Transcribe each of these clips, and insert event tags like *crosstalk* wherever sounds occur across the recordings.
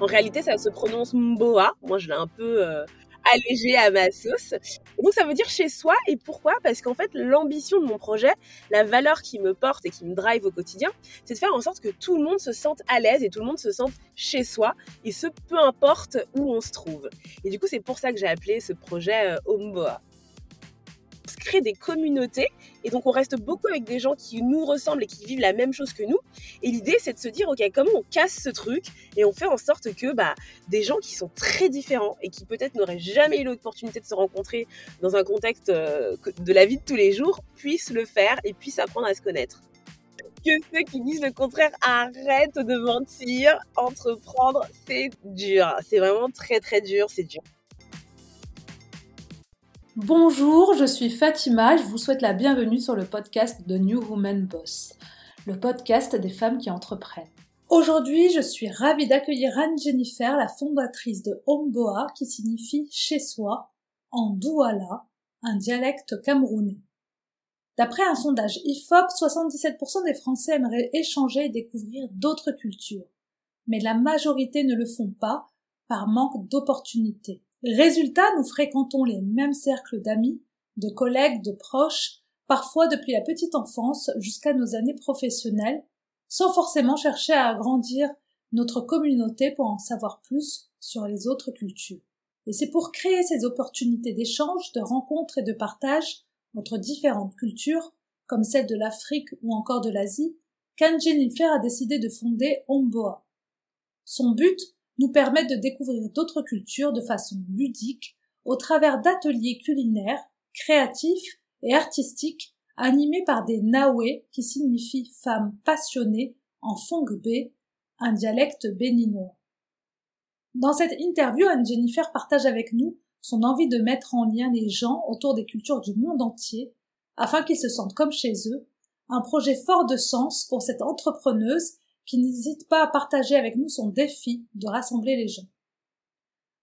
En réalité, ça se prononce Mboa. Moi, je l'ai un peu euh, allégé à ma sauce. donc, ça veut dire chez soi. Et pourquoi? Parce qu'en fait, l'ambition de mon projet, la valeur qui me porte et qui me drive au quotidien, c'est de faire en sorte que tout le monde se sente à l'aise et tout le monde se sente chez soi. Et ce, peu importe où on se trouve. Et du coup, c'est pour ça que j'ai appelé ce projet euh, Omboa crée des communautés et donc on reste beaucoup avec des gens qui nous ressemblent et qui vivent la même chose que nous. Et l'idée c'est de se dire ok comment on casse ce truc et on fait en sorte que bah, des gens qui sont très différents et qui peut-être n'auraient jamais eu l'opportunité de se rencontrer dans un contexte euh, de la vie de tous les jours puissent le faire et puissent apprendre à se connaître que ceux qui disent le contraire arrêtent de mentir. Entreprendre, c'est dur. C'est vraiment très très dur, c'est dur. Bonjour, je suis Fatima, je vous souhaite la bienvenue sur le podcast de New Woman Boss, le podcast des femmes qui entreprennent. Aujourd'hui, je suis ravie d'accueillir Anne Jennifer, la fondatrice de Homboa, qui signifie chez soi, en Douala, un dialecte camerounais. D'après un sondage IFOP, 77% des Français aimeraient échanger et découvrir d'autres cultures. Mais la majorité ne le font pas par manque d'opportunités. Résultat, nous fréquentons les mêmes cercles d'amis, de collègues, de proches, parfois depuis la petite enfance jusqu'à nos années professionnelles, sans forcément chercher à agrandir notre communauté pour en savoir plus sur les autres cultures. Et c'est pour créer ces opportunités d'échange, de rencontres et de partage entre différentes cultures, comme celle de l'Afrique ou encore de l'Asie, qu'Anne Jennifer a décidé de fonder Omboa. Son but nous permettent de découvrir d'autres cultures de façon ludique au travers d'ateliers culinaires, créatifs et artistiques animés par des Nawe qui signifient femmes passionnées en Fongbe, un dialecte béninois. Dans cette interview, Anne Jennifer partage avec nous son envie de mettre en lien les gens autour des cultures du monde entier afin qu'ils se sentent comme chez eux, un projet fort de sens pour cette entrepreneuse qui n'hésite pas à partager avec nous son défi de rassembler les gens.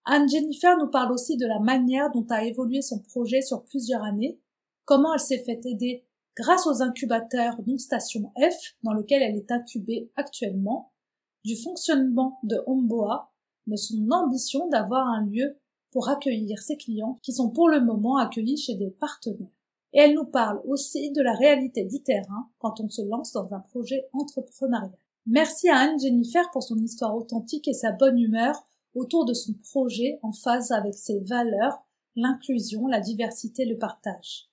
Anne Jennifer nous parle aussi de la manière dont a évolué son projet sur plusieurs années, comment elle s'est fait aider grâce aux incubateurs non station F dans lequel elle est incubée actuellement, du fonctionnement de Homboa, de son ambition d'avoir un lieu pour accueillir ses clients qui sont pour le moment accueillis chez des partenaires. Et elle nous parle aussi de la réalité du terrain quand on se lance dans un projet entrepreneurial. Merci à Anne Jennifer pour son histoire authentique et sa bonne humeur autour de son projet en phase avec ses valeurs, l'inclusion, la diversité, le partage.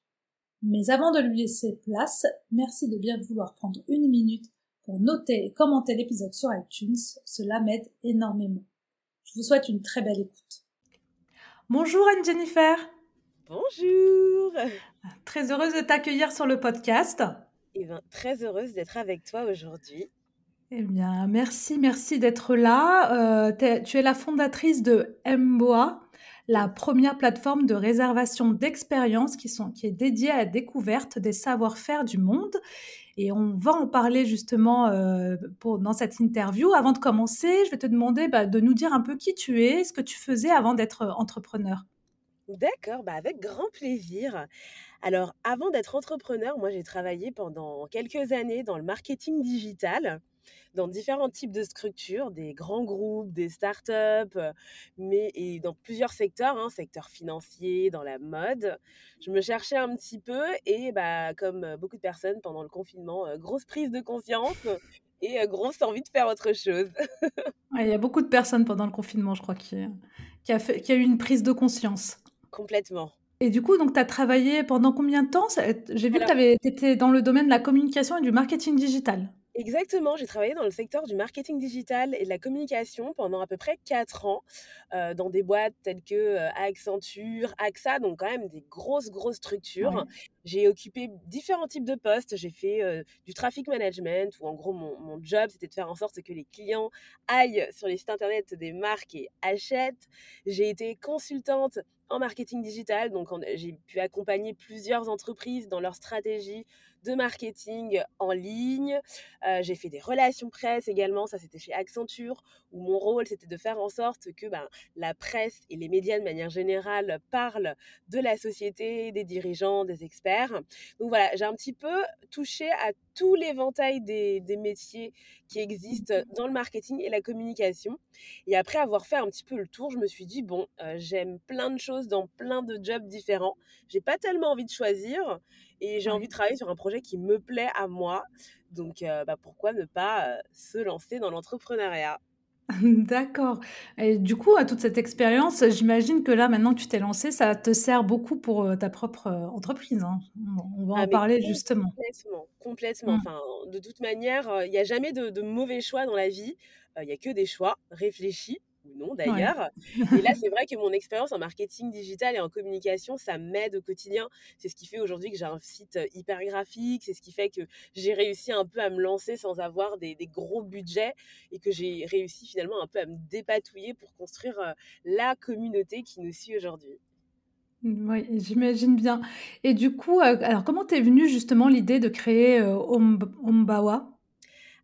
Mais avant de lui laisser place, merci de bien vouloir prendre une minute pour noter et commenter l'épisode sur iTunes, cela m'aide énormément. Je vous souhaite une très belle écoute. Bonjour Anne Jennifer. Bonjour. Très heureuse de t'accueillir sur le podcast. Eh bien, très heureuse d'être avec toi aujourd'hui. Eh bien, merci, merci d'être là. Euh, tu es la fondatrice de Mboa, la première plateforme de réservation d'expériences qui, est dédiée à la découverte des savoir-faire du monde. Et on va en parler justement euh, dans cette interview. Avant de commencer, je vais te demander bah, de nous dire un peu qui tu es, ce que tu faisais avant d'être entrepreneur. D'accord, bah avec grand plaisir. Alors, avant d'être entrepreneur, moi j'ai travaillé pendant quelques années dans le marketing digital dans différents types de structures, des grands groupes, des startups, mais et dans plusieurs secteurs, hein, secteur financier, dans la mode. Je me cherchais un petit peu et bah, comme beaucoup de personnes pendant le confinement, grosse prise de conscience et grosse envie de faire autre chose. *laughs* il y a beaucoup de personnes pendant le confinement, je crois, qui, qui, a, fait, qui a eu une prise de conscience. Complètement. Et du coup, donc, tu as travaillé pendant combien de temps? J'ai vu que tu étais dans le domaine de la communication et du marketing digital. Exactement, j'ai travaillé dans le secteur du marketing digital et de la communication pendant à peu près 4 ans dans des boîtes telles que Accenture, AXA, donc quand même des grosses, grosses structures. J'ai occupé différents types de postes. J'ai fait du traffic management où en gros mon, mon job c'était de faire en sorte que les clients aillent sur les sites internet des marques et achètent. J'ai été consultante en marketing digital, donc j'ai pu accompagner plusieurs entreprises dans leur stratégie de marketing en ligne. j'ai fait des relations presse également, ça c'était chez Accenture, où mon rôle c'était de faire en sorte que ben, la presse et les médias de manière générale parlent de la société, des dirigeants, des experts. Donc voilà, j'ai un petit peu touché à tout l'éventail des, des, métiers qui existent dans le marketing et la communication. Et après avoir fait un petit peu le tour, je me suis dit, bon, j'aime plein de choses dans plein de jobs différents. J'ai pas tellement envie de choisir et j'ai envie de travailler sur un projet qui me plaît à moi. Donc, bah, pourquoi ne pas se lancer dans l'entrepreneuriat? *laughs* D'accord. Et du coup, à toute cette expérience, j'imagine que là, maintenant que tu t'es lancé, ça te sert beaucoup pour, ta propre, entreprise, hein? On va Ah en parler justement. complètement, complètement. Mmh. Enfin, de toute manière, il n'y a jamais de de mauvais choix dans la vie. Il y a que des choix réfléchis ou non Ouais. d'ailleurs. Et là, c'est vrai que mon expérience en marketing digital et en communication, ça m'aide au quotidien. C'est ce qui fait aujourd'hui que j'ai un site hyper graphique, c'est ce qui fait que j'ai réussi un peu à me lancer sans avoir des, des gros budgets et que j'ai réussi finalement un peu à me dépatouiller pour construire euh, la communauté qui nous suit aujourd'hui. Mmh, oui, j'imagine bien. Et du coup, heu, alors comment t'es venue justement l'idée de créer, Omb Ombawa?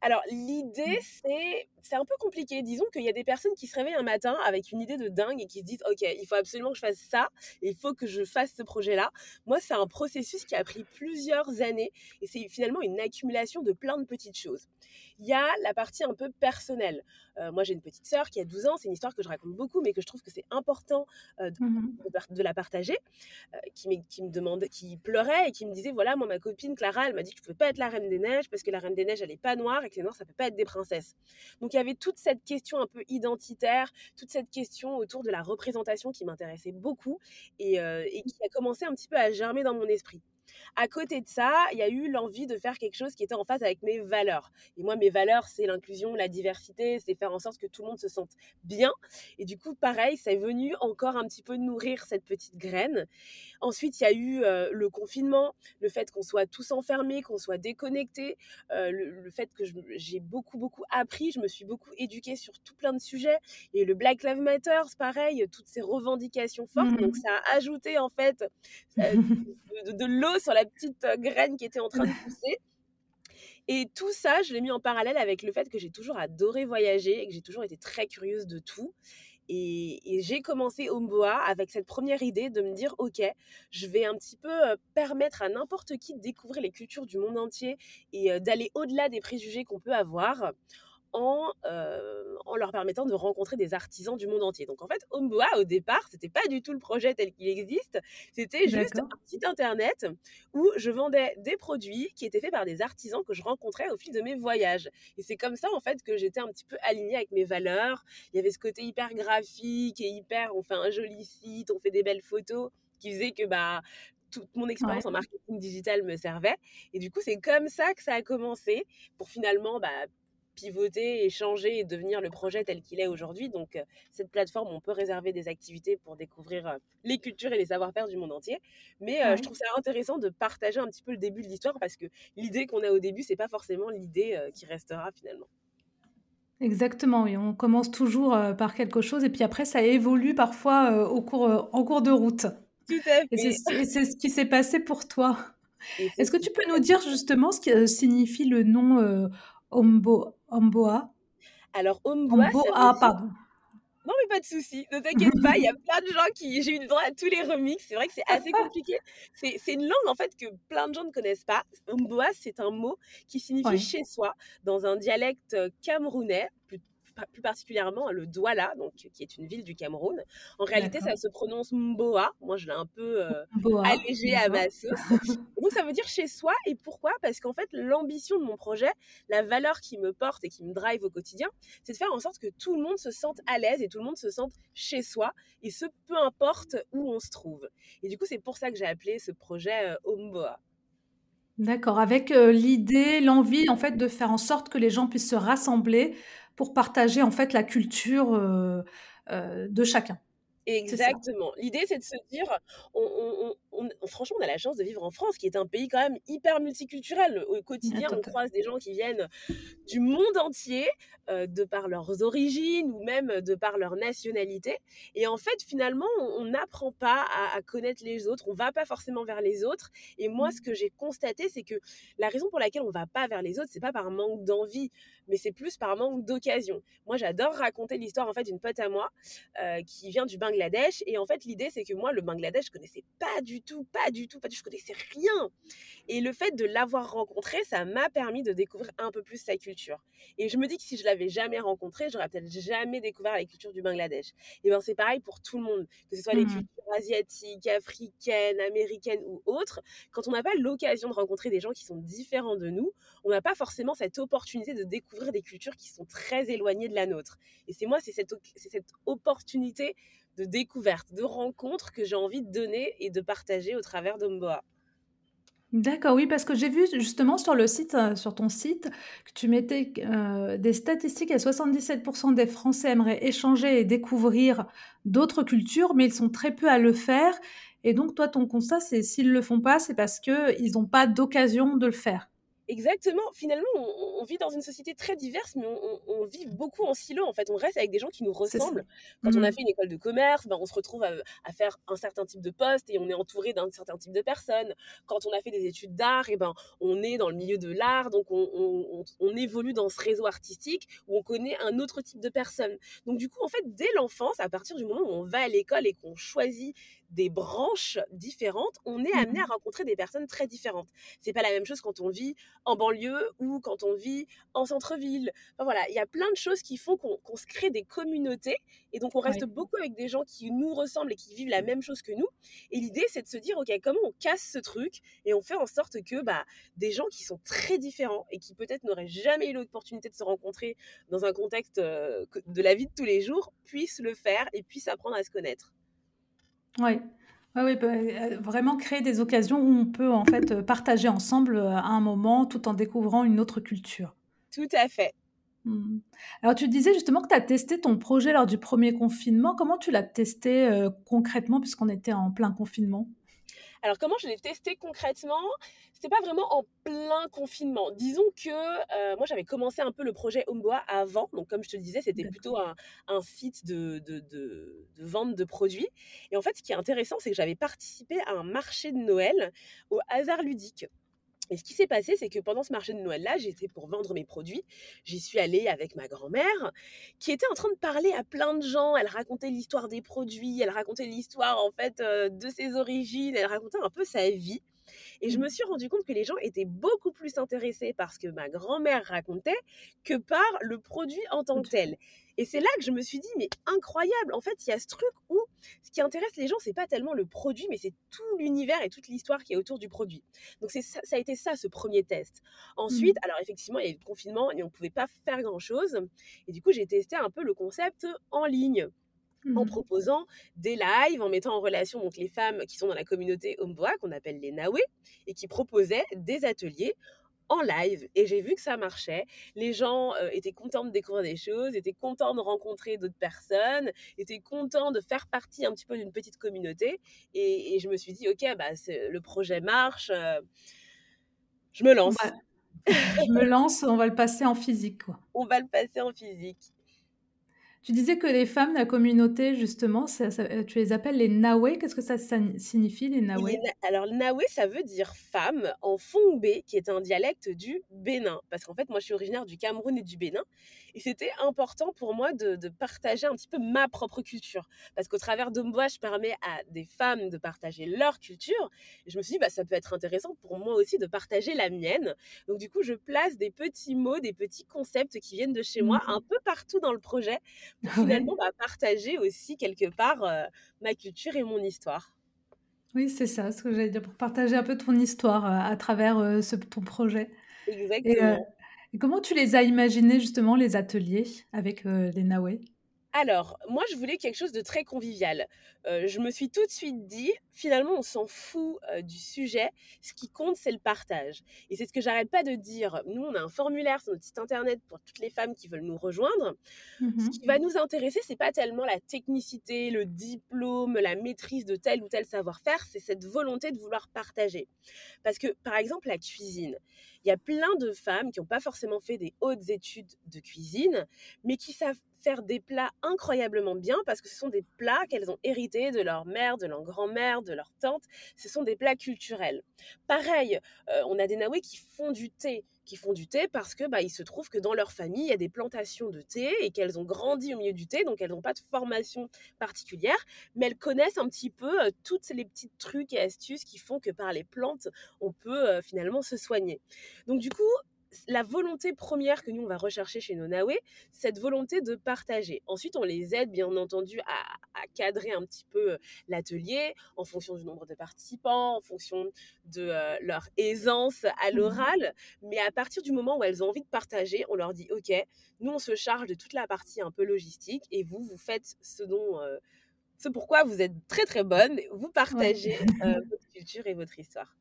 Alors, l'idée, Mmh. c'est c'est un peu compliqué. Disons qu'il y a des personnes qui se réveillent un matin avec une idée de dingue et qui se disent: «OK, il faut absolument que je fasse ça et il faut que je fasse ce projet-là». Moi, c'est un processus qui a pris plusieurs années et c'est finalement une accumulation de plein de petites choses. Il y a la partie un peu personnelle. Heu, moi, j'ai une petite sœur qui a 12 ans, c'est une histoire que je raconte beaucoup, mais que je trouve que c'est important, de Mmh mh. de la partager euh, qui, me, qui me demandait, qui pleurait et qui me disait voilà, moi, ma copine Clara, elle m'a dit que je pouvais pas être la reine des neiges parce que la reine des neiges, elle est pas noire et que les noirs, ça peut pas être des princesses. Donc, il y avait toute cette question un peu identitaire, toute cette question autour de la représentation qui m'intéressait beaucoup et, euh, et qui a commencé un petit peu à germer dans mon esprit. À côté de ça, il y a eu l'envie de faire quelque chose qui était en phase avec mes valeurs. Et moi, mes valeurs, c'est l'inclusion, la diversité, c'est faire en sorte que tout le monde se sente bien. Et du coup, pareil, c'est venu encore un petit peu nourrir cette petite graine. Ensuite, il y a eu euh, le confinement, le fait qu'on soit tous enfermés, qu'on soit déconnectés, euh, le, le, fait que j'ai beaucoup, beaucoup appris, je me suis beaucoup éduquée sur tout plein de sujets. Et le Black Lives Matter, pareil, toutes ces revendications fortes. Mmh Donc, ça a ajouté, en fait, euh, *laughs* de, de, de l'eau sur la petite graine qui était en train de pousser. Et tout ça, je l'ai mis en parallèle avec le fait que j'ai toujours adoré voyager et que j'ai toujours été très curieuse de tout. Et, et j'ai commencé Omboa avec cette première idée de me dire, OK, je vais un petit peu permettre à n'importe qui de découvrir les cultures du monde entier et d'aller au-delà des préjugés qu'on peut avoir en, euh, en, leur permettant de rencontrer des artisans du monde entier. Donc en fait, Omboa, au départ, c'était pas du tout le projet tel qu'il existe, c'était juste un site internet où je vendais des produits qui étaient faits par des artisans que je rencontrais au fil de mes voyages. Et c'est comme ça en fait que j'étais un petit peu alignée avec mes valeurs. Il y avait ce côté hyper graphique et hyper, on fait un joli site, on fait des belles photos, qui faisait que bah toute mon expérience ouais. en marketing digital me servait. Et du coup, c'est comme ça que ça a commencé pour finalement bah, pivoter, échanger et devenir le projet tel qu'il est aujourd'hui. Donc, euh, cette plateforme, on peut réserver des activités pour découvrir euh, les cultures et les savoir-faire du monde entier. Mais euh, ouais. je trouve ça intéressant de partager un petit peu le début de l'histoire parce que l'idée qu'on a au début, c'est pas forcément l'idée qui restera finalement. Exactement, oui. On commence toujours par quelque chose et puis après, ça évolue parfois au cours, en cours de route. Tout à fait. Et c'est ce qui s'est passé pour toi. Est-ce que tu peux nous dire justement ce que signifie le nom euh, Ombo, Omboa Alors, Omboa, Ombo, ça dire... pardon. Non, mais pas de souci. Ne t'inquiète pas, il y a plein de gens qui. J'ai eu le droit à tous les remixes. C'est vrai que c'est assez compliqué. C'est une langue, en fait, que plein de gens ne connaissent pas. Omboa, c'est un mot qui signifie chez soi dans un dialecte camerounais, plus, particulièrement le Douala, donc, qui est une ville du Cameroun. En réalité, ça se prononce Mboa. Moi, je l'ai un peu euh, *laughs* allégé à ma sauce. *laughs* Donc, ça veut dire chez soi. Et pourquoi? Parce qu'en fait, l'ambition de mon projet, la valeur qui me porte et qui me drive au quotidien, c'est de faire en sorte que tout le monde se sente à l'aise et tout le monde se sente chez soi, et ce, peu importe où on se trouve. Et du coup, c'est pour ça que j'ai appelé ce projet euh, Omboa. D'accord, avec, heu, l'idée, l'envie, en fait, de faire en sorte que les gens puissent se rassembler pour partager, en fait, la culture, heu heu, de chacun. Exactement. L'idée, c'est de se dire, on, on, on, on, franchement, on a la chance de vivre en France, qui est un pays quand même hyper multiculturel. Au Ah, quotidien, on croise des gens qui viennent du monde entier, euh, de par leurs origines ou même de par leur nationalité. Et en fait, finalement, on n'apprend pas à, à, connaître les autres, on va pas forcément vers les autres. Et moi, ce que j'ai constaté, c'est que la raison pour laquelle on va pas vers les autres, c'est pas par manque d'envie, mais c'est plus par manque d'occasion. Moi, j'adore raconter l'histoire en fait d'une pote à moi euh, qui vient du Bangladesh. Et en fait, l'idée, c'est que moi, le Bangladesh, je connaissais pas du tout, pas du tout, pas du tout, je connaissais rien. Et le fait de l'avoir rencontré, ça m'a permis de découvrir un peu plus sa culture. Et je me dis que si je l'avais jamais rencontré, j'aurais peut-être jamais découvert la culture du Bangladesh. Et ben c'est pareil pour tout le monde, que ce soit les mmh. cultures asiatiques, africaines, américaines ou autres. Quand on n'a pas l'occasion de rencontrer des gens qui sont différents de nous, on n'a pas forcément cette opportunité de découvrir des cultures qui sont très éloignées de la nôtre. Et c'est moi, c'est cette, opportunité de découverte, de rencontre que j'ai envie de donner et de partager au travers d'Omboa. D'accord, oui, parce que j'ai vu justement sur le site, euh, sur ton site, que tu mettais euh, des statistiques à 77% des Français aimeraient échanger et découvrir d'autres cultures, mais ils sont très peu à le faire. Et donc, toi, ton constat, c'est s'ils ne le font pas, c'est parce qu'ils n'ont pas d'occasion de le faire. Exactement. Finalement, on, vit dans une société très diverse, mais on, vit beaucoup en silo. En fait, on reste avec des gens qui nous ressemblent. Quand on a mmh. fait une école de commerce, ben, on se retrouve à, faire un certain type de poste et on est entouré d'un certain type de personnes. Quand on a fait des études d'art, et ben, on est dans le milieu de l'art, donc on, on, évolue dans ce réseau artistique où on connaît un autre type de personnes. Donc du coup, en fait, dès l'enfance, à partir du moment où on va à l'école et qu'on choisit des branches différentes, on est amené mmh. à rencontrer des personnes très différentes. C'est pas la même chose quand on vit en banlieue ou quand on vit en centre-ville. Enfin, voilà, il y a plein de choses qui font qu'on se crée des communautés et donc on reste beaucoup avec des gens qui nous ressemblent et qui vivent la même chose que nous. Et l'idée, c'est de se dire, ok, comment on casse ce truc et on fait en sorte que bah, des gens qui sont très différents et qui peut-être n'auraient jamais eu l'opportunité de se rencontrer dans un contexte euh, de la vie de tous les jours puissent le faire et puissent apprendre à se connaître. Oui. oui, bah, euh, vraiment créer des occasions où on peut en fait euh, partager ensemble euh, à un moment tout en découvrant une autre culture. Tout à fait. Mmh. Alors tu disais justement que tu as testé ton projet lors du premier confinement. Comment tu l'as testé concrètement puisqu'on était en plein confinement? Alors comment je l'ai testé concrètement? C'était pas vraiment en plein confinement. Disons que euh, moi j'avais commencé un peu le projet Homeboa avant, donc comme je te disais, c'était plutôt un, site de, de, vente de produits. Et en fait, ce qui est intéressant, c'est que j'avais participé à un marché de Noël au hasard ludique. Et ce qui s'est passé, c'est que pendant ce marché de Noël-là, j'étais pour vendre mes produits. J'y suis allée avec ma grand-mère, qui était en train de parler à plein de gens. Elle racontait l'histoire des produits, elle racontait l'histoire en fait euh, de ses origines, elle racontait un peu sa vie. Et je me mmh. suis rendu compte que les gens étaient beaucoup plus intéressés par ce que ma grand-mère racontait que par le produit en tant que tel. Et c'est là que je me suis dit, mais incroyable, en fait, il y a ce truc où ce qui intéresse les gens, c'est pas tellement le produit, mais c'est tout l'univers et toute l'histoire qui est autour du produit. Donc ça, ça, a été ça, ce premier test. Ensuite, mmh. alors effectivement, il y a eu le confinement et on pouvait pas faire grand-chose. Et du coup, j'ai testé un peu le concept en ligne en mmh. proposant des lives, en mettant en relation donc les femmes qui sont dans la communauté Homeboa, qu'on appelle les Nawe, et qui proposaient des ateliers en live et j'ai vu que ça marchait. Les gens euh, étaient contents de découvrir des choses, étaient contents de rencontrer d'autres personnes, étaient contents de faire partie un petit peu d'une petite communauté et, je me suis dit ok bah le projet marche, euh, je me lance. je me lance, on va le passer en physique quoi. *laughs* On va le passer en physique. Tu disais que les femmes de la communauté, justement, euh, tu les appelles les Nawe. Qu'est-ce que ça, signifie, les Nawe? Alors, Nawe, ça veut dire femme en Fongbe, qui est un dialecte du Bénin. Parce qu'en fait, moi, je suis originaire du Cameroun et du Bénin. Et c'était important pour moi de, partager un petit peu ma propre culture. Parce qu'au travers d'Omboa, je permets à des femmes de partager leur culture. Et je me suis dit, bah, ça peut être intéressant pour moi aussi de partager la mienne. Donc, du coup, je place des petits mots, des petits concepts qui viennent de chez moi mmh un peu partout dans le projet pour *laughs* finalement bah, partager aussi quelque part euh, ma culture et mon histoire. Oui, c'est ça, ce que j'allais dire, pour partager un peu ton histoire euh, à travers euh, ce, ton projet. Exactement. Et, comment tu les as imaginés justement, les ateliers avec les Naoué alors, moi, je voulais quelque chose de très convivial. je me suis tout de suite dit, finalement, on s'en fout du sujet. Ce qui compte, c'est le partage. Et c'est ce que j'arrête pas de dire. Nous, on a un formulaire sur notre site internet pour toutes les femmes qui veulent nous rejoindre. Mmh ce qui va nous intéresser, c'est pas tellement la technicité, le diplôme, la maîtrise de tel ou tel savoir-faire, c'est cette volonté de vouloir partager. Parce que, par exemple, la cuisine, il y a plein de femmes qui n'ont pas forcément fait des hautes études de cuisine, mais qui savent faire des plats incroyablement bien parce que ce sont des plats qu'elles ont hérités de leur mère, de leur grand-mère, de leur tante. Ce sont des plats culturels. Pareil, euh, on a des Naoués qui font du thé, qui font du thé parce que bah, se trouve que dans leur famille, il y a des plantations de thé et qu'elles ont grandi au milieu du thé, donc elles n'ont pas de formation particulière, mais elles connaissent un petit peu euh, toutes les petits trucs et astuces qui font que par les plantes, on peut euh, finalement se soigner. Donc du coup, la volonté première que nous, on va rechercher chez nos Nawe, cette volonté de partager. Ensuite, on les aide, bien entendu, à, cadrer un petit peu euh, l'atelier en fonction du nombre de participants, en fonction de euh, leur aisance à mmh l'oral. Mais à partir du moment où elles ont envie de partager, on leur dit, OK, nous, on se charge de toute la partie un peu logistique et vous, vous faites ce dont... Euh, ce pourquoi vous êtes très très bonne, vous partagez *laughs* votre culture et votre histoire.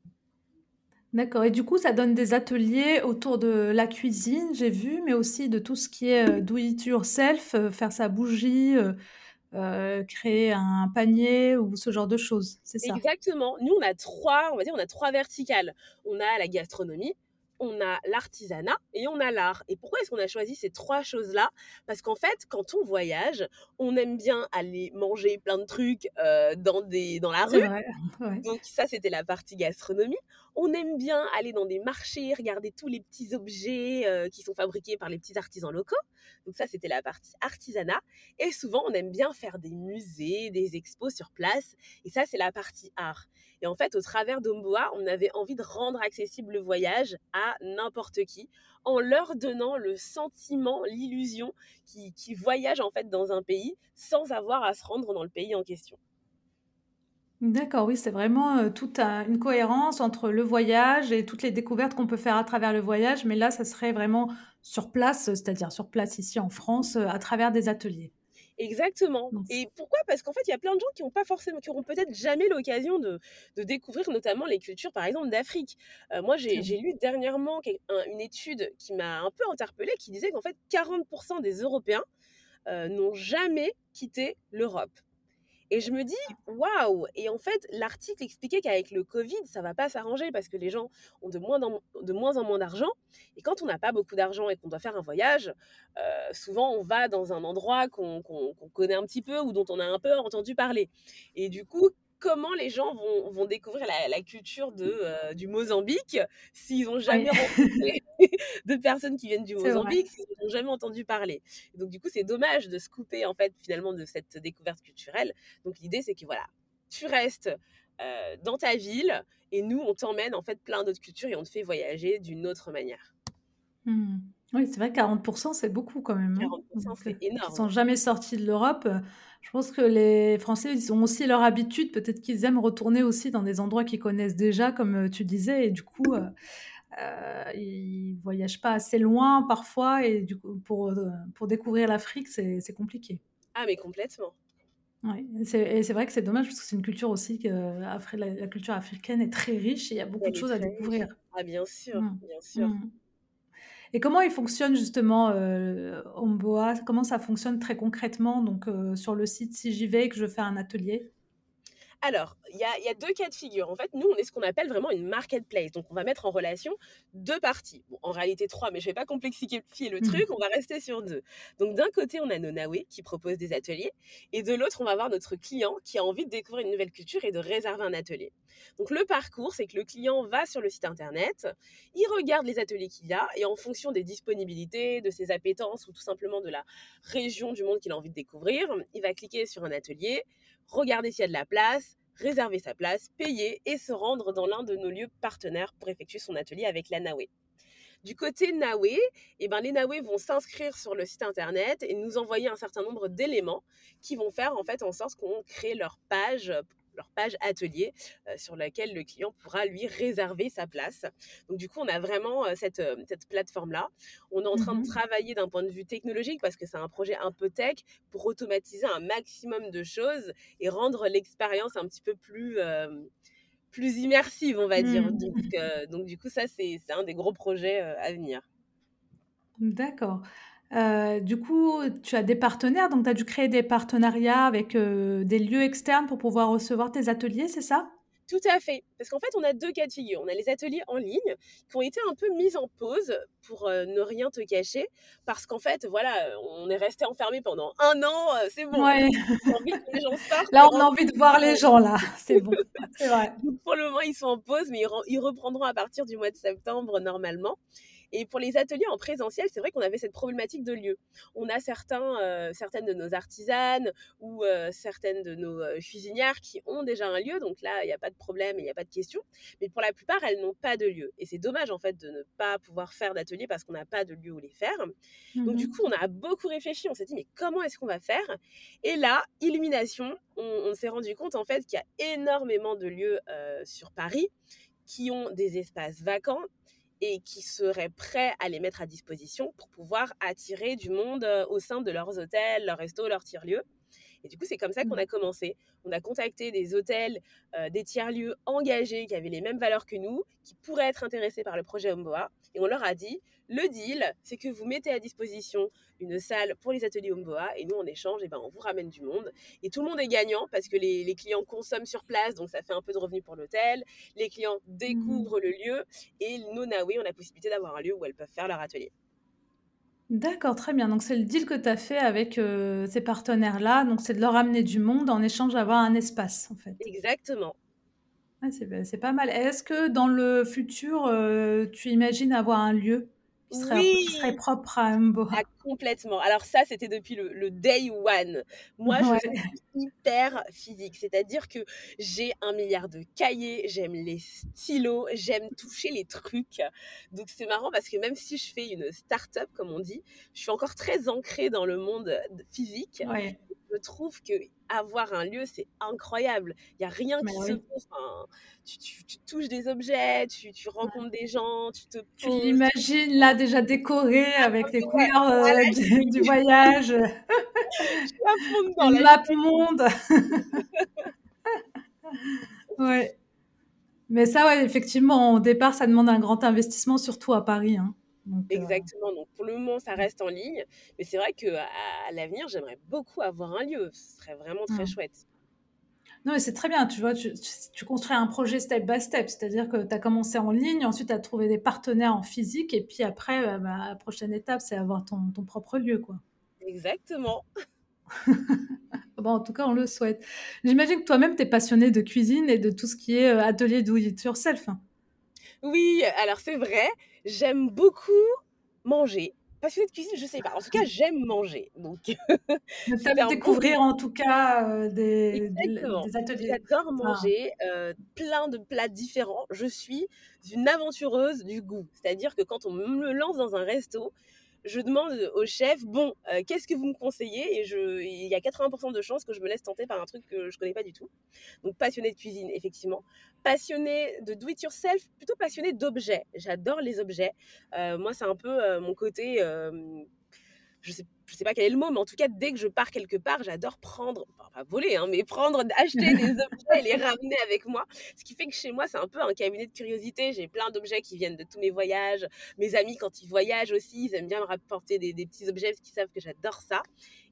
D'accord et du coup, ça donne des ateliers autour de la cuisine, j'ai vu, mais aussi de tout ce qui est, euh, do it yourself, euh, faire sa bougie, euh, créer un panier ou ce genre de choses, c'est ça? Exactement. Nous, on a trois, on va dire, on a trois verticales. On a la gastronomie, on a l'artisanat et on a l'art. Et pourquoi est-ce qu'on a choisi ces trois choses-là? Parce qu'en fait, quand on voyage, on aime bien aller manger plein de trucs euh, dans, des, dans la rue. *laughs* Donc ça, c'était la partie gastronomie. On aime bien aller dans des marchés, regarder tous les petits objets euh, qui sont fabriqués par les petits artisans locaux. Donc ça, c'était la partie artisanat. Et souvent, on aime bien faire des musées, des expos sur place. Et ça, c'est la partie art. Et en fait, au travers d'Omboa, on avait envie de rendre accessible le voyage à n'importe qui en leur donnant le sentiment, l'illusion qui, qui voyagent en fait dans un pays sans avoir à se rendre dans le pays en question. D'accord, oui, c'est vraiment euh, toute une cohérence entre le voyage et toutes les découvertes qu'on peut faire à travers le voyage, mais là, ça serait vraiment sur place, c'est-à-dire sur place ici en France, euh, à travers des ateliers. Exactement. Et pourquoi? Parce qu'en fait, il y a plein de gens qui n'ont pas forcément, qui auront peut-être jamais l'occasion de, découvrir notamment les cultures, par exemple, d'Afrique. Euh, moi, j'ai lu dernièrement une étude qui m'a un peu interpellée, qui disait qu'en fait, 40% des Européens n'ont jamais quitté l'Europe. Et je me dis, waouh Et en fait, l'article expliquait qu'avec le Covid, ça va pas s'arranger parce que les gens ont de moins en, moins d'argent. Et quand on n'a pas beaucoup d'argent et qu'on doit faire un voyage, euh, souvent on va dans un endroit qu'on connaît un petit peu ou dont on a un peu entendu parler. Et du coup, comment les gens vont, vont découvrir la, culture de, euh, du Mozambique s'ils n'ont jamais *laughs* rencontré de personnes qui viennent du Mozambique, s'ils n'ont jamais entendu parler. donc du coup, c'est dommage de se couper en fait finalement de cette découverte culturelle. Donc l'idée, c'est que voilà, tu restes euh, dans ta ville et nous, on t'emmène en fait plein d'autres cultures et on te fait voyager d'une autre manière. Mmh. Oui, c'est vrai, 40%, c'est beaucoup quand même. 40%, hein. c'est énorme. Ils sont jamais sortis de l'Europe. Euh, je pense que les Français, ils ont aussi leur habitude. Peut-être qu'ils aiment retourner aussi dans des endroits qu'ils connaissent déjà, comme euh, tu disais. Et du coup, euh, euh, ils voyagent pas assez loin parfois. Et du coup, pour, pour découvrir l'Afrique, c'est compliqué. Ah, mais complètement. Oui, et c'est vrai que c'est dommage parce que c'est une culture aussi que la, la, culture africaine est très riche et il y a beaucoup de choses à découvrir. Ah, bien sûr, mmh. bien sûr. Mmh. Et comment il fonctionne justement euh, Omboa? Comment ça fonctionne très concrètement? Donc euh, sur le site, si j'y vais et que je fais un atelier? Alors, il y a, deux cas de figure. En fait, nous, on est ce qu'on appelle vraiment une marketplace. Donc, on va mettre en relation deux parties. Bon, en réalité, trois, mais je ne vais pas complexifier le mmh. truc. *laughs* On va rester sur deux. Donc, d'un côté, on a Nonawe qui propose des ateliers. Et de l'autre, on va avoir notre client qui a envie de découvrir une nouvelle culture et de réserver un atelier. Donc, le parcours, c'est que le client va sur le site internet, il regarde les ateliers qu'il y a et en fonction des disponibilités, de ses appétences ou tout simplement de la région du monde qu'il a envie de découvrir, il va cliquer sur un atelier regarder s'il y a de la place, réserver sa place, payer et se rendre dans l'un de nos lieux partenaires pour effectuer son atelier avec la Nawe. Du côté Nawe, eh ben, les Nawe vont s'inscrire sur le site internet et nous envoyer un certain nombre d'éléments qui vont faire en fait en sorte qu'on crée leur page leur page atelier euh, sur laquelle le client pourra lui réserver sa place. Donc du coup, on a vraiment euh, cette, euh, cette plateforme-là. On est en train de mmh travailler d'un point de vue technologique parce que c'est un projet un peu tech pour automatiser un maximum de choses et rendre l'expérience un petit peu plus plus immersive, on va dire. Mmh. Donc, donc, du coup, ça, c'est un des gros projets à venir. D'accord. Euh, du coup, tu as des partenaires, donc tu as dû créer des partenariats avec euh, des lieux externes pour pouvoir recevoir tes ateliers, c'est ça? Tout à fait. Parce qu'en fait, on a deux cas de figure. On a les ateliers en ligne qui ont été un peu mis en pause pour euh, ne rien te cacher. Parce qu'en fait, voilà, on est resté enfermé pendant un an. c'est bon. Ouais. *laughs* là, on a envie de voir les gens, là. C'est bon. *laughs* C'est vrai. pour le moment, ils sont en pause, mais ils reprendront à partir du mois de septembre normalement. Et pour les ateliers en présentiel, c'est vrai qu'on avait cette problématique de lieu. On a certains, euh, certaines de nos artisanes ou euh, certaines de nos euh, cuisinières qui ont déjà un lieu, donc là, il n'y a pas de problème, il n'y a pas de question. Mais pour la plupart, elles n'ont pas de lieu. Et c'est dommage, en fait, de ne pas pouvoir faire d'atelier parce qu'on n'a pas de lieu où les faire. Donc, du Mmh coup, on a beaucoup réfléchi. On s'est dit, mais comment est-ce qu'on va faire? Et là, illumination, on, on s'est rendu compte, en fait, qu'il y a énormément de lieux sur Paris qui ont des espaces vacants et qui seraient prêts à les mettre à disposition pour pouvoir attirer du monde au sein de leurs hôtels, leurs restos, leurs tiers-lieux. Et du coup, c'est comme ça qu'on Mmh. a commencé. On a contacté des hôtels, euh, des tiers-lieux engagés qui avaient les mêmes valeurs que nous, qui pourraient être intéressés par le projet Homboa. Et on leur a dit, le deal, c'est que vous mettez à disposition une salle pour les ateliers Homboa et nous, en échange, eh ben, on vous ramène du monde. Et tout le monde est gagnant parce que les, les clients consomment sur place, donc ça fait un peu de revenus pour l'hôtel. Les clients Mmh découvrent le lieu et nos Naoué ont la possibilité d'avoir un lieu où elles peuvent faire leur atelier. D'accord, très bien. Donc c'est le deal que tu as fait avec, heu, ces partenaires-là, donc c'est de leur amener du monde en échange d'avoir un espace, en fait? Exactement. Ah, c'est c'est pas mal. Et est-ce que dans le futur, heu, tu imagines avoir un lieu? Qui serait peu qui serait Oui propre à Ah Mboa? complètement. Alors ça, c'était depuis le, le day one. Moi, je suis hyper physique, c'est-à-dire que j'ai un milliard de cahiers, j'aime les stylos, j'aime toucher les trucs. Donc c'est marrant parce que même si je fais une start-up, comme on dit, je suis encore très ancrée dans le monde de- physique. Ouais, Je trouve que avoir un lieu, c'est incroyable. Il y a rien bah, qui se pose. Enfin, tu, tu- tu touches des objets, tu, tu rencontres des gens, tu te Tu l'imagines là déjà décoré avec les Ouais, couleurs, voilà, heu, du du voyage, *laughs* je *laughs* une Là, map monde. *laughs* Ouais. Mais ça, ouais, effectivement, au départ, ça demande un grand investissement, surtout à Paris, hein. Donc, heu, Exactement, donc pour le moment, ça reste en ligne, mais c'est vrai qu'à à l'avenir, j'aimerais beaucoup avoir un lieu, ce serait vraiment très mmh. chouette. Non, mais c'est très bien, tu vois, tu, construis un projet step by step, c'est-à-dire que tu as commencé en ligne, ensuite tu as trouvé des partenaires en physique, et puis après, euh, bah, la prochaine étape, c'est avoir ton, ton propre lieu, quoi. Exactement. *laughs* Bon, en tout cas, on le souhaite. J'imagine que toi-même, tu es passionné de cuisine et de tout ce qui est euh, atelier do it yourself. hein. Oui, alors c'est vrai, j'aime beaucoup manger. Passionnée de cuisine, je sais pas. En tout cas, j'aime manger. Donc, *laughs* bon découvrir en tout cas euh, des, des, ateliers. J'adore manger euh, plein de plats différents. Je suis une aventureuse du goût. C'est-à-dire que quand on me lance dans un resto, je demande au chef, bon, euh, qu'est-ce que vous me conseillez? Et il y a 80% de chances que je me laisse tenter par un truc que je connais pas du tout. Donc passionnée de cuisine, effectivement. Passionnée de do it yourself, plutôt passionnée d'objets. J'adore les objets. Euh, moi, c'est un peu euh, mon côté je sais, je sais pas quel est le mot, mais en tout cas, dès que je pars quelque part, j'adore prendre, enfin, pas voler, hein, mais prendre, *laughs* acheter des *laughs* objets et les ramener avec moi. Ce qui fait que chez moi, c'est un peu un cabinet de curiosité. J'ai plein d'objets qui viennent de tous mes voyages. Mes amis, quand ils voyagent aussi, ils aiment bien me rapporter des, des petits objets parce qu'ils savent que j'adore ça.